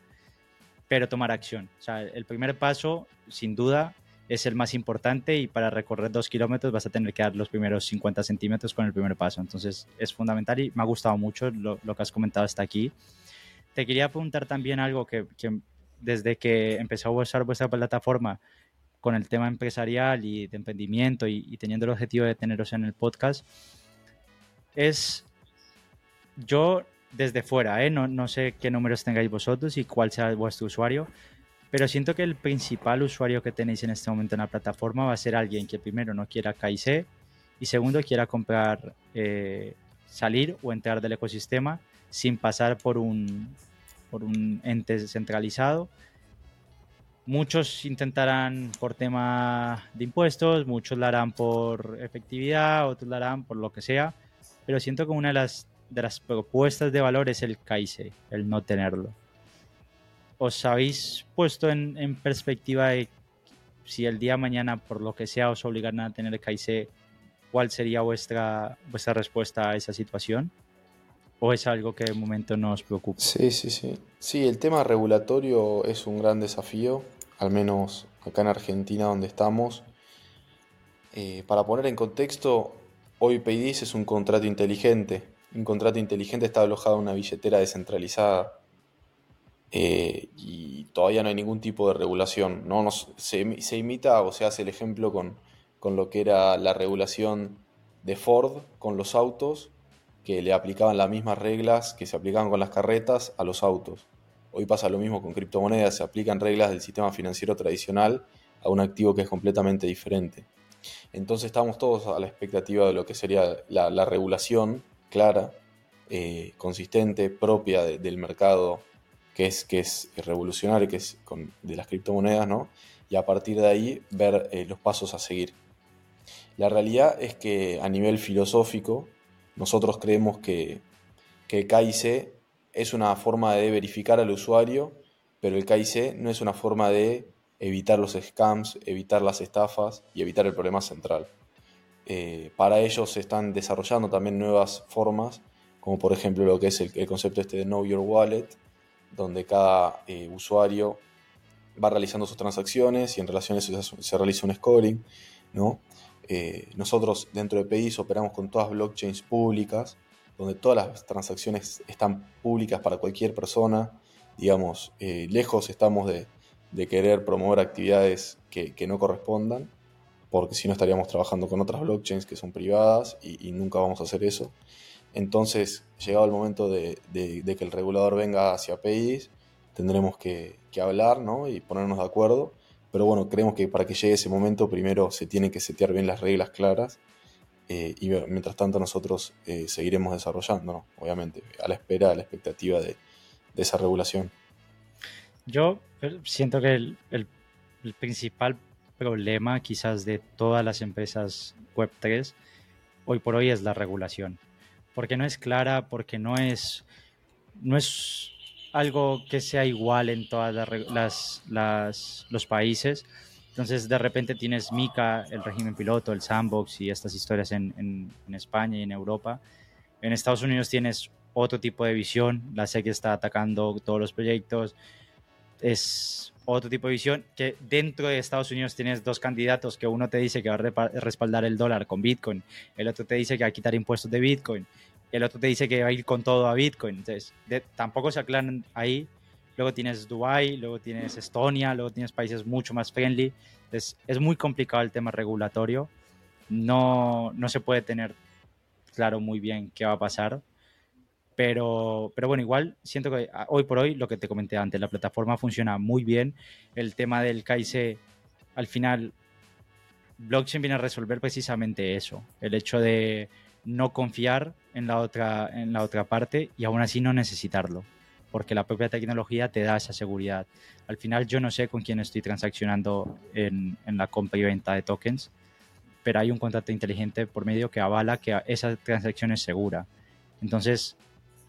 pero tomar acción. O sea, el primer paso, sin duda, es el más importante y para recorrer dos kilómetros vas a tener que dar los primeros 50 centímetros con el primer paso. Entonces es fundamental y me ha gustado mucho lo, que has comentado hasta aquí. Te quería preguntar también algo que, desde que empezó a usar vuestra plataforma con el tema empresarial y de emprendimiento y, teniendo el objetivo de teneros en el podcast, es yo desde fuera, ¿eh? no, no sé qué números tengáis vosotros y cuál sea vuestro usuario, pero siento que el principal usuario que tenéis en este momento en la plataforma va a ser alguien que primero no quiera KIC y segundo quiera comprar, eh, salir o entrar del ecosistema sin pasar por un, por un ente centralizado. Muchos intentarán por tema de impuestos, muchos lo harán por efectividad, otros lo harán por lo que sea, pero siento que una de las de las propuestas de valor es el CAICE, el no tenerlo. ¿Os habéis puesto en, perspectiva de si el día de mañana, por lo que sea, os obligan a tener CAICE, cuál sería vuestra, vuestra respuesta a esa situación? ¿O es algo que de momento no os preocupa? Sí, sí, sí. Sí, el tema regulatorio es un gran desafío, al menos acá en Argentina donde estamos. Eh, para poner en contexto, hoy PayDis es un contrato inteligente, un contrato inteligente está alojado en una billetera descentralizada eh, y todavía no hay ningún tipo de regulación. ¿no? se, imita o se hace el ejemplo con, con, lo que era la regulación de Ford con los autos, que le aplicaban las mismas reglas que se aplicaban con las carretas a los autos. Hoy pasa lo mismo con criptomonedas, se aplican reglas del sistema financiero tradicional a un activo que es completamente diferente. Entonces estamos todos a la expectativa de lo que sería la, la regulación clara, eh, consistente, propia del mercado que es, que es revolucionario, que es de las criptomonedas, ¿no? Y a partir de ahí ver eh, los pasos a seguir. La realidad es que a nivel filosófico, nosotros creemos que, que KIC es una forma de verificar al usuario, pero el KIC no es una forma de evitar los scams, evitar las estafas y evitar el problema central. Eh, para ellos se están desarrollando también nuevas formas, como por ejemplo lo que es el, concepto este de Know Your Wallet, donde cada eh, usuario va realizando sus transacciones y en relación a eso se, realiza un scoring, ¿no? Eh, nosotros dentro de PIDIS operamos con todas blockchains públicas, donde todas las transacciones están públicas para cualquier persona. Digamos, eh, lejos estamos de, querer promover actividades que, no correspondan, porque si no estaríamos trabajando con otras blockchains que son privadas y, nunca vamos a hacer eso. Entonces, llegado el momento de, que el regulador venga hacia PIDIS, tendremos que, hablar y ponernos de acuerdo. Pero bueno, creemos que para que llegue ese momento primero se tienen que setear bien las reglas claras eh, y mientras tanto nosotros eh, seguiremos desarrollando, obviamente, a la espera, a la expectativa de, esa regulación. Yo eh, siento que el, el, principal problema quizás de todas las empresas Web3 hoy por hoy es la regulación, porque no es clara, porque no es, no es algo que sea igual en todas las, los países. Entonces, de repente tienes MICA, el régimen piloto, el sandbox y estas historias en, en, España y en Europa. En Estados Unidos tienes otro tipo de visión. La SEC está atacando todos los proyectos. Es otro tipo de visión que dentro de Estados Unidos tienes dos candidatos que uno te dice que va a respaldar el dólar con Bitcoin, el otro te dice que va a quitar impuestos de Bitcoin el otro te dice que va a ir con todo a Bitcoin. Entonces, tampoco se aclaran ahí. Luego tienes Dubai, luego tienes Estonia, luego tienes países mucho más friendly. Entonces, es muy complicado el tema regulatorio. No, no se puede tener claro muy bien qué va a pasar. Pero, pero bueno, igual siento que ah, hoy por hoy, lo que te comenté antes, la plataforma funciona muy bien. El tema del KIC, al final, blockchain viene a resolver precisamente eso. El hecho de no confiar en la otra, en la otra parte y aún así no necesitarlo, porque la propia tecnología te da esa seguridad. Al final yo no sé con quién estoy transaccionando en, la compra y venta de tokens, pero hay un contrato inteligente por medio que avala que esa transacción es segura. Entonces,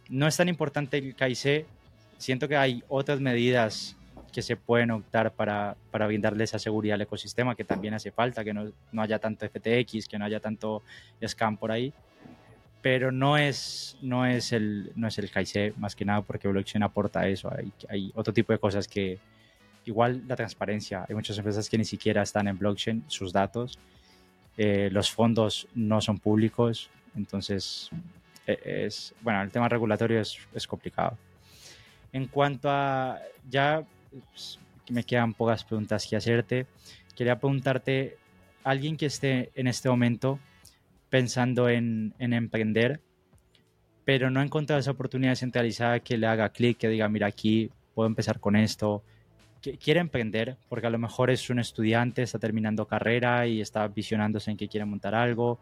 no es tan importante el KIC, siento que hay otras medidas que se pueden optar para, para, brindarle esa seguridad al ecosistema que también hace falta, que no, no, haya tanto FTX, que no haya tanto scam por ahí pero no es, no es el, no es el más que nada porque blockchain aporta eso. Hay, hay otro tipo de cosas que, igual la transparencia, hay muchas empresas que ni siquiera están en blockchain, sus datos, eh, los fondos no son públicos, entonces e, es, bueno, el tema regulatorio es, es complicado. En cuanto a, ya pues, me quedan pocas preguntas que hacerte, quería preguntarte, alguien que esté en este momento pensando en, emprender, pero no ha encontrado esa oportunidad centralizada que le haga clic, que diga, mira, aquí puedo empezar con esto. Quiere emprender, porque a lo mejor es un estudiante, está terminando carrera y está visionándose en que quiere montar algo,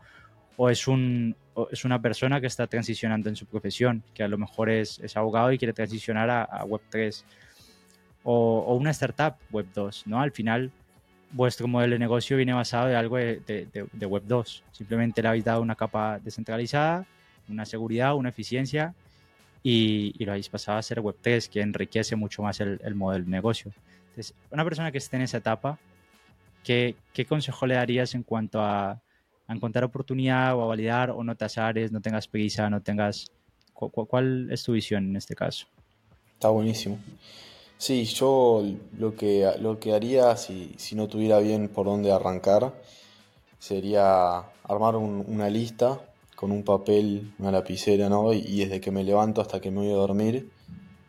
o es, un, es una persona que está transicionando en su profesión, que a lo mejor es, es abogado y quiere transicionar a, Web3, o, una startup Web2, ¿no? Al final vuestro modelo de negocio viene basado de algo de, Web 2. Simplemente le habéis dado una capa descentralizada, una seguridad, una eficiencia y, lo habéis pasado a ser Web 3, que enriquece mucho más el, modelo de negocio. Entonces, una persona que esté en esa etapa, ¿qué, consejo le darías en cuanto a, encontrar oportunidad o a validar o no tasares, no tengas prisa, no tengas... ¿Cuál es tu visión en este caso? Está buenísimo. Sí, yo lo que, lo que haría si, si no tuviera bien por dónde arrancar sería armar una lista con un papel, una lapicera, ¿no? Y, desde que me levanto hasta que me voy a dormir,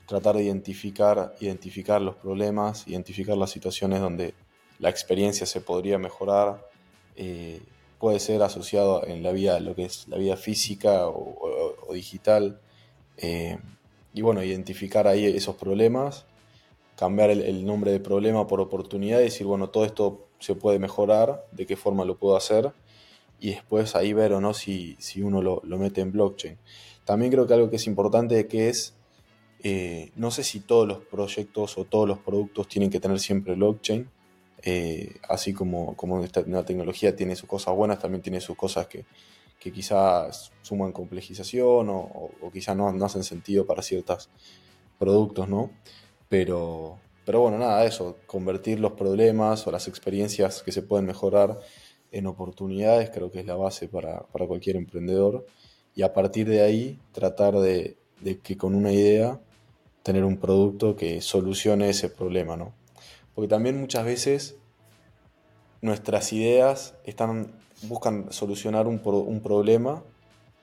tratar de identificar, identificar los problemas, identificar las situaciones donde la experiencia se podría mejorar. Eh, puede ser asociado en la vida, lo que es la vida física o, digital. Eh, y bueno, identificar ahí esos problemas cambiar el, nombre de problema por oportunidad y decir, bueno, todo esto se puede mejorar, de qué forma lo puedo hacer, y después ahí ver o no si, si uno lo, mete en blockchain. También creo que algo que es importante que es, eh, no sé si todos los proyectos o todos los productos tienen que tener siempre blockchain, eh, así como, como esta nueva tecnología tiene sus cosas buenas, también tiene sus cosas que, quizás suman complejización o, o, quizás no, no, hacen sentido para ciertos productos, ¿no? Pero, pero bueno, nada, eso, convertir los problemas o las experiencias que se pueden mejorar en oportunidades creo que es la base para, cualquier emprendedor. Y a partir de ahí tratar de, que con una idea tener un producto que solucione ese problema, ¿no? Porque también muchas veces nuestras ideas están buscan solucionar un, un problema,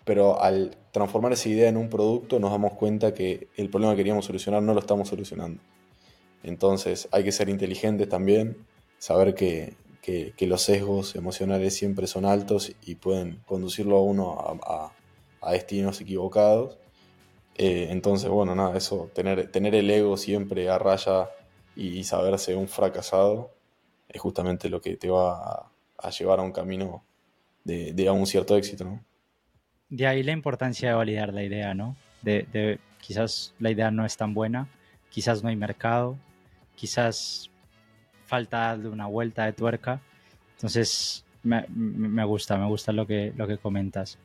pero al transformar esa idea en un producto nos damos cuenta que el problema que queríamos solucionar no lo estamos solucionando. Entonces hay que ser inteligentes también, saber que, los sesgos emocionales siempre son altos y pueden conducirlo a uno a, destinos equivocados. Eh, entonces, bueno, nada, eso, tener, tener el ego siempre a raya y, saberse un fracasado es justamente lo que te va a, llevar a un camino de, de, a un cierto éxito, ¿no? De ahí la importancia de validar la idea, ¿no? De, quizás la idea no es tan buena, quizás no hay mercado, quizás falta darle una vuelta de tuerca. Entonces, me, me, gusta, me gusta lo que, lo que comentas.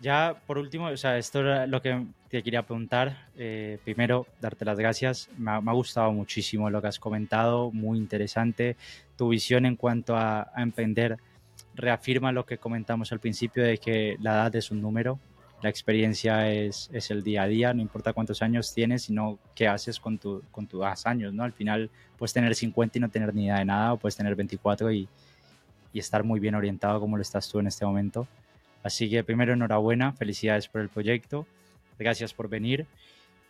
Ya por último, o sea, esto era lo que te quería preguntar. Eh, primero, darte las gracias. Me ha, gustado muchísimo lo que has comentado, muy interesante. Tu visión en cuanto a, a emprender reafirma lo que comentamos al principio de que la edad es un número la experiencia es, es, el día a día, no importa cuántos años tienes, sino qué haces con, tu, con tus años, ¿no? Al final puedes tener 50 y no tener ni idea de nada, o puedes tener 24 y, y estar muy bien orientado como lo estás tú en este momento. Así que primero enhorabuena, felicidades por el proyecto, gracias por venir.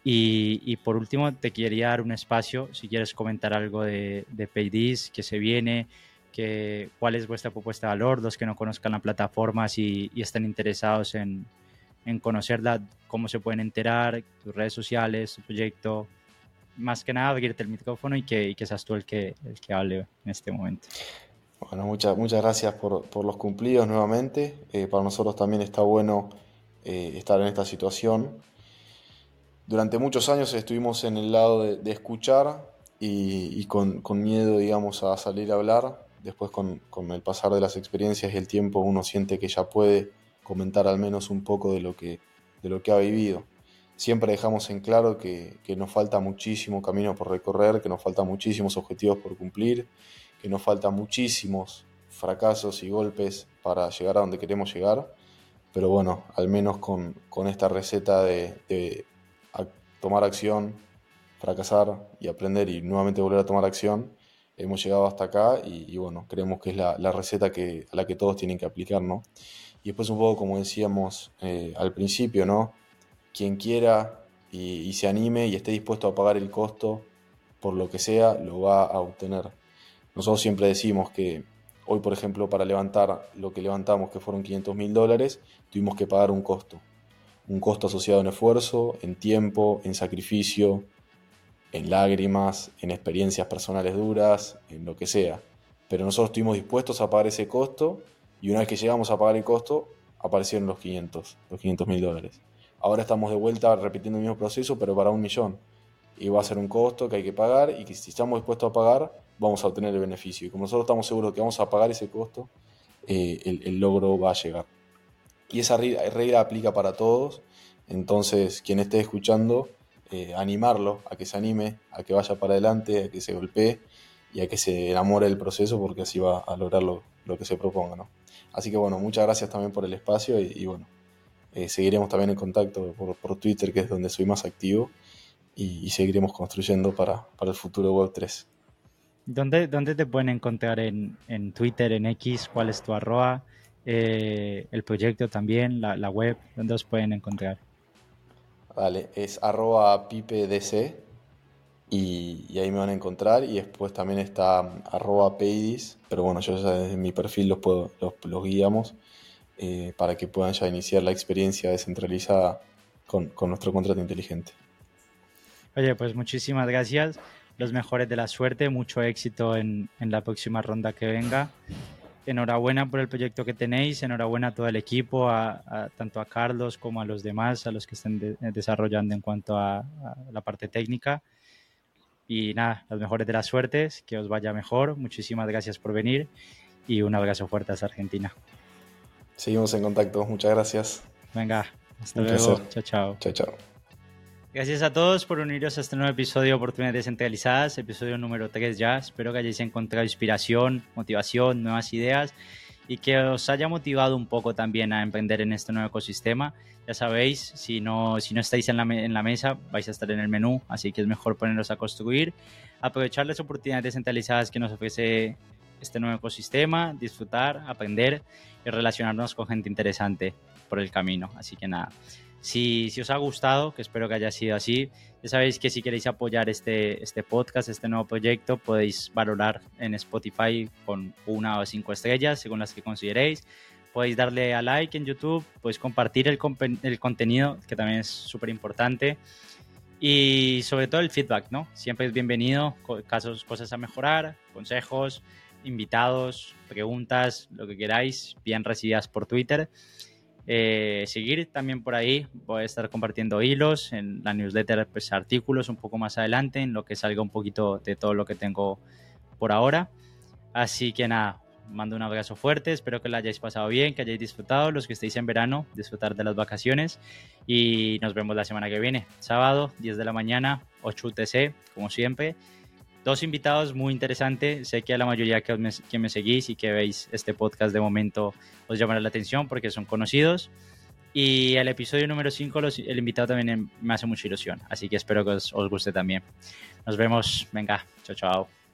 Y, y, por último, te quería dar un espacio, si quieres comentar algo de, de Paydis, que se viene, que, cuál es vuestra propuesta de valor, los que no conozcan la plataforma y, y estén interesados en, en conocerla, cómo se pueden enterar, tus redes sociales, tu proyecto. Más que nada, abrirte el micrófono y que, que seas tú el que, el que hable en este momento. Bueno, muchas, muchas gracias por, por los cumplidos nuevamente. Eh, para nosotros también está bueno eh, estar en esta situación. Durante muchos años estuvimos en el lado de, escuchar y, y con, con, miedo, digamos, a salir a hablar. Después, con, con el pasar de las experiencias y el tiempo, uno siente que ya puede comentar al menos un poco de lo que, de lo que ha vivido. Siempre dejamos en claro que, nos falta muchísimo camino por recorrer, que nos faltan muchísimos objetivos por cumplir, que nos faltan muchísimos fracasos y golpes para llegar a donde queremos llegar. Pero bueno, al menos con, esta receta de, tomar acción, fracasar y aprender y nuevamente volver a tomar acción, hemos llegado hasta acá y, bueno, creemos que es la, la, receta que, a la que todos tienen que aplicar, ¿no? Y después un poco como decíamos eh, al principio, ¿no? Quien quiera y, se anime y esté dispuesto a pagar el costo por lo que sea, lo va a obtener. Nosotros siempre decimos que hoy, por ejemplo, para levantar lo que levantamos, que fueron 500 mil dólares, tuvimos que pagar un costo. Un costo asociado en esfuerzo, en tiempo, en sacrificio, en lágrimas, en experiencias personales duras, en lo que sea. Pero nosotros estuvimos dispuestos a pagar ese costo y una vez que llegamos a pagar el costo, aparecieron los 500, los 500 mil dólares. Ahora estamos de vuelta repitiendo el mismo proceso, pero para un millón. Y va a ser un costo que hay que pagar y que si estamos dispuestos a pagar, vamos a obtener el beneficio. Y como nosotros estamos seguros que vamos a pagar ese costo, eh, el, logro va a llegar. Y esa regla aplica para todos. Entonces, quien esté escuchando, eh, animarlo a que se anime, a que vaya para adelante, a que se golpee y a que se enamore del proceso porque así va a lograr lo, lo que se proponga. ¿no? Así que bueno, muchas gracias también por el espacio y, bueno, eh, seguiremos también en contacto por, Twitter, que es donde soy más activo, y, seguiremos construyendo para, el futuro Web 3. ¿Dónde, ¿Dónde, te pueden encontrar en, Twitter, en X? ¿Cuál es tu arroba? Eh, el proyecto también, la, web, ¿dónde os pueden encontrar? Vale, es arroba pipedc y, ahí me van a encontrar y después también está arroba peidis, pero bueno, yo ya desde mi perfil los, puedo, los, guiamos eh, para que puedan ya iniciar la experiencia descentralizada con, con nuestro contrato inteligente. Oye, pues muchísimas gracias, los mejores de la suerte, mucho éxito en, en la próxima ronda que venga enhorabuena por el proyecto que tenéis, enhorabuena a todo el equipo, a, tanto a Carlos como a los demás, a los que estén desarrollando en cuanto a, la parte técnica. Y nada, las mejores de las suertes, que os vaya mejor. Muchísimas gracias por venir y un abrazo fuerte hasta Argentina. Seguimos en contacto, muchas gracias. Venga, hasta luego. Chao, chao. Chao, chao. Gracias a todos por uniros a este nuevo episodio de Oportunidades Descentralizadas, episodio número 3 ya. Espero que hayáis encontrado inspiración, motivación, nuevas ideas y que os haya motivado un poco también a emprender en este nuevo ecosistema. Ya sabéis, si no, si no estáis en la, en la mesa, vais a estar en el menú, así que es mejor poneros a construir, aprovechar las oportunidades descentralizadas que nos ofrece este nuevo ecosistema, disfrutar, aprender y relacionarnos con gente interesante por el camino. Así que nada, si, os ha gustado, que espero que haya sido así, ya sabéis que si queréis apoyar este, este podcast, este nuevo proyecto, podéis valorar en Spotify con una o cinco estrellas, según las que consideréis. Podéis darle a like en YouTube, podéis compartir el, el contenido, que también es súper importante. Y sobre todo el feedback, ¿no? Siempre es bienvenido, casos, cosas a mejorar, consejos, invitados, preguntas, lo que queráis, bien recibidas por Twitter. Eh, seguir también por ahí. Voy a estar compartiendo hilos en la newsletter, pues artículos un poco más adelante, en lo que salga un poquito de todo lo que tengo por ahora. Así que nada, mando un abrazo fuerte, espero que lo hayáis pasado bien, que hayáis disfrutado, los que estéis en verano, disfrutar de las vacaciones y nos vemos la semana que viene, sábado, 10 de la mañana, 8 UTC, como siempre dos invitados muy interesantes. Sé que a la mayoría que me, que me seguís y que veis este podcast de momento os llamará la atención porque son conocidos. Y el episodio número 5, el invitado también me hace mucha ilusión. Así que espero que os, os guste también. Nos vemos. Venga, chao, chao.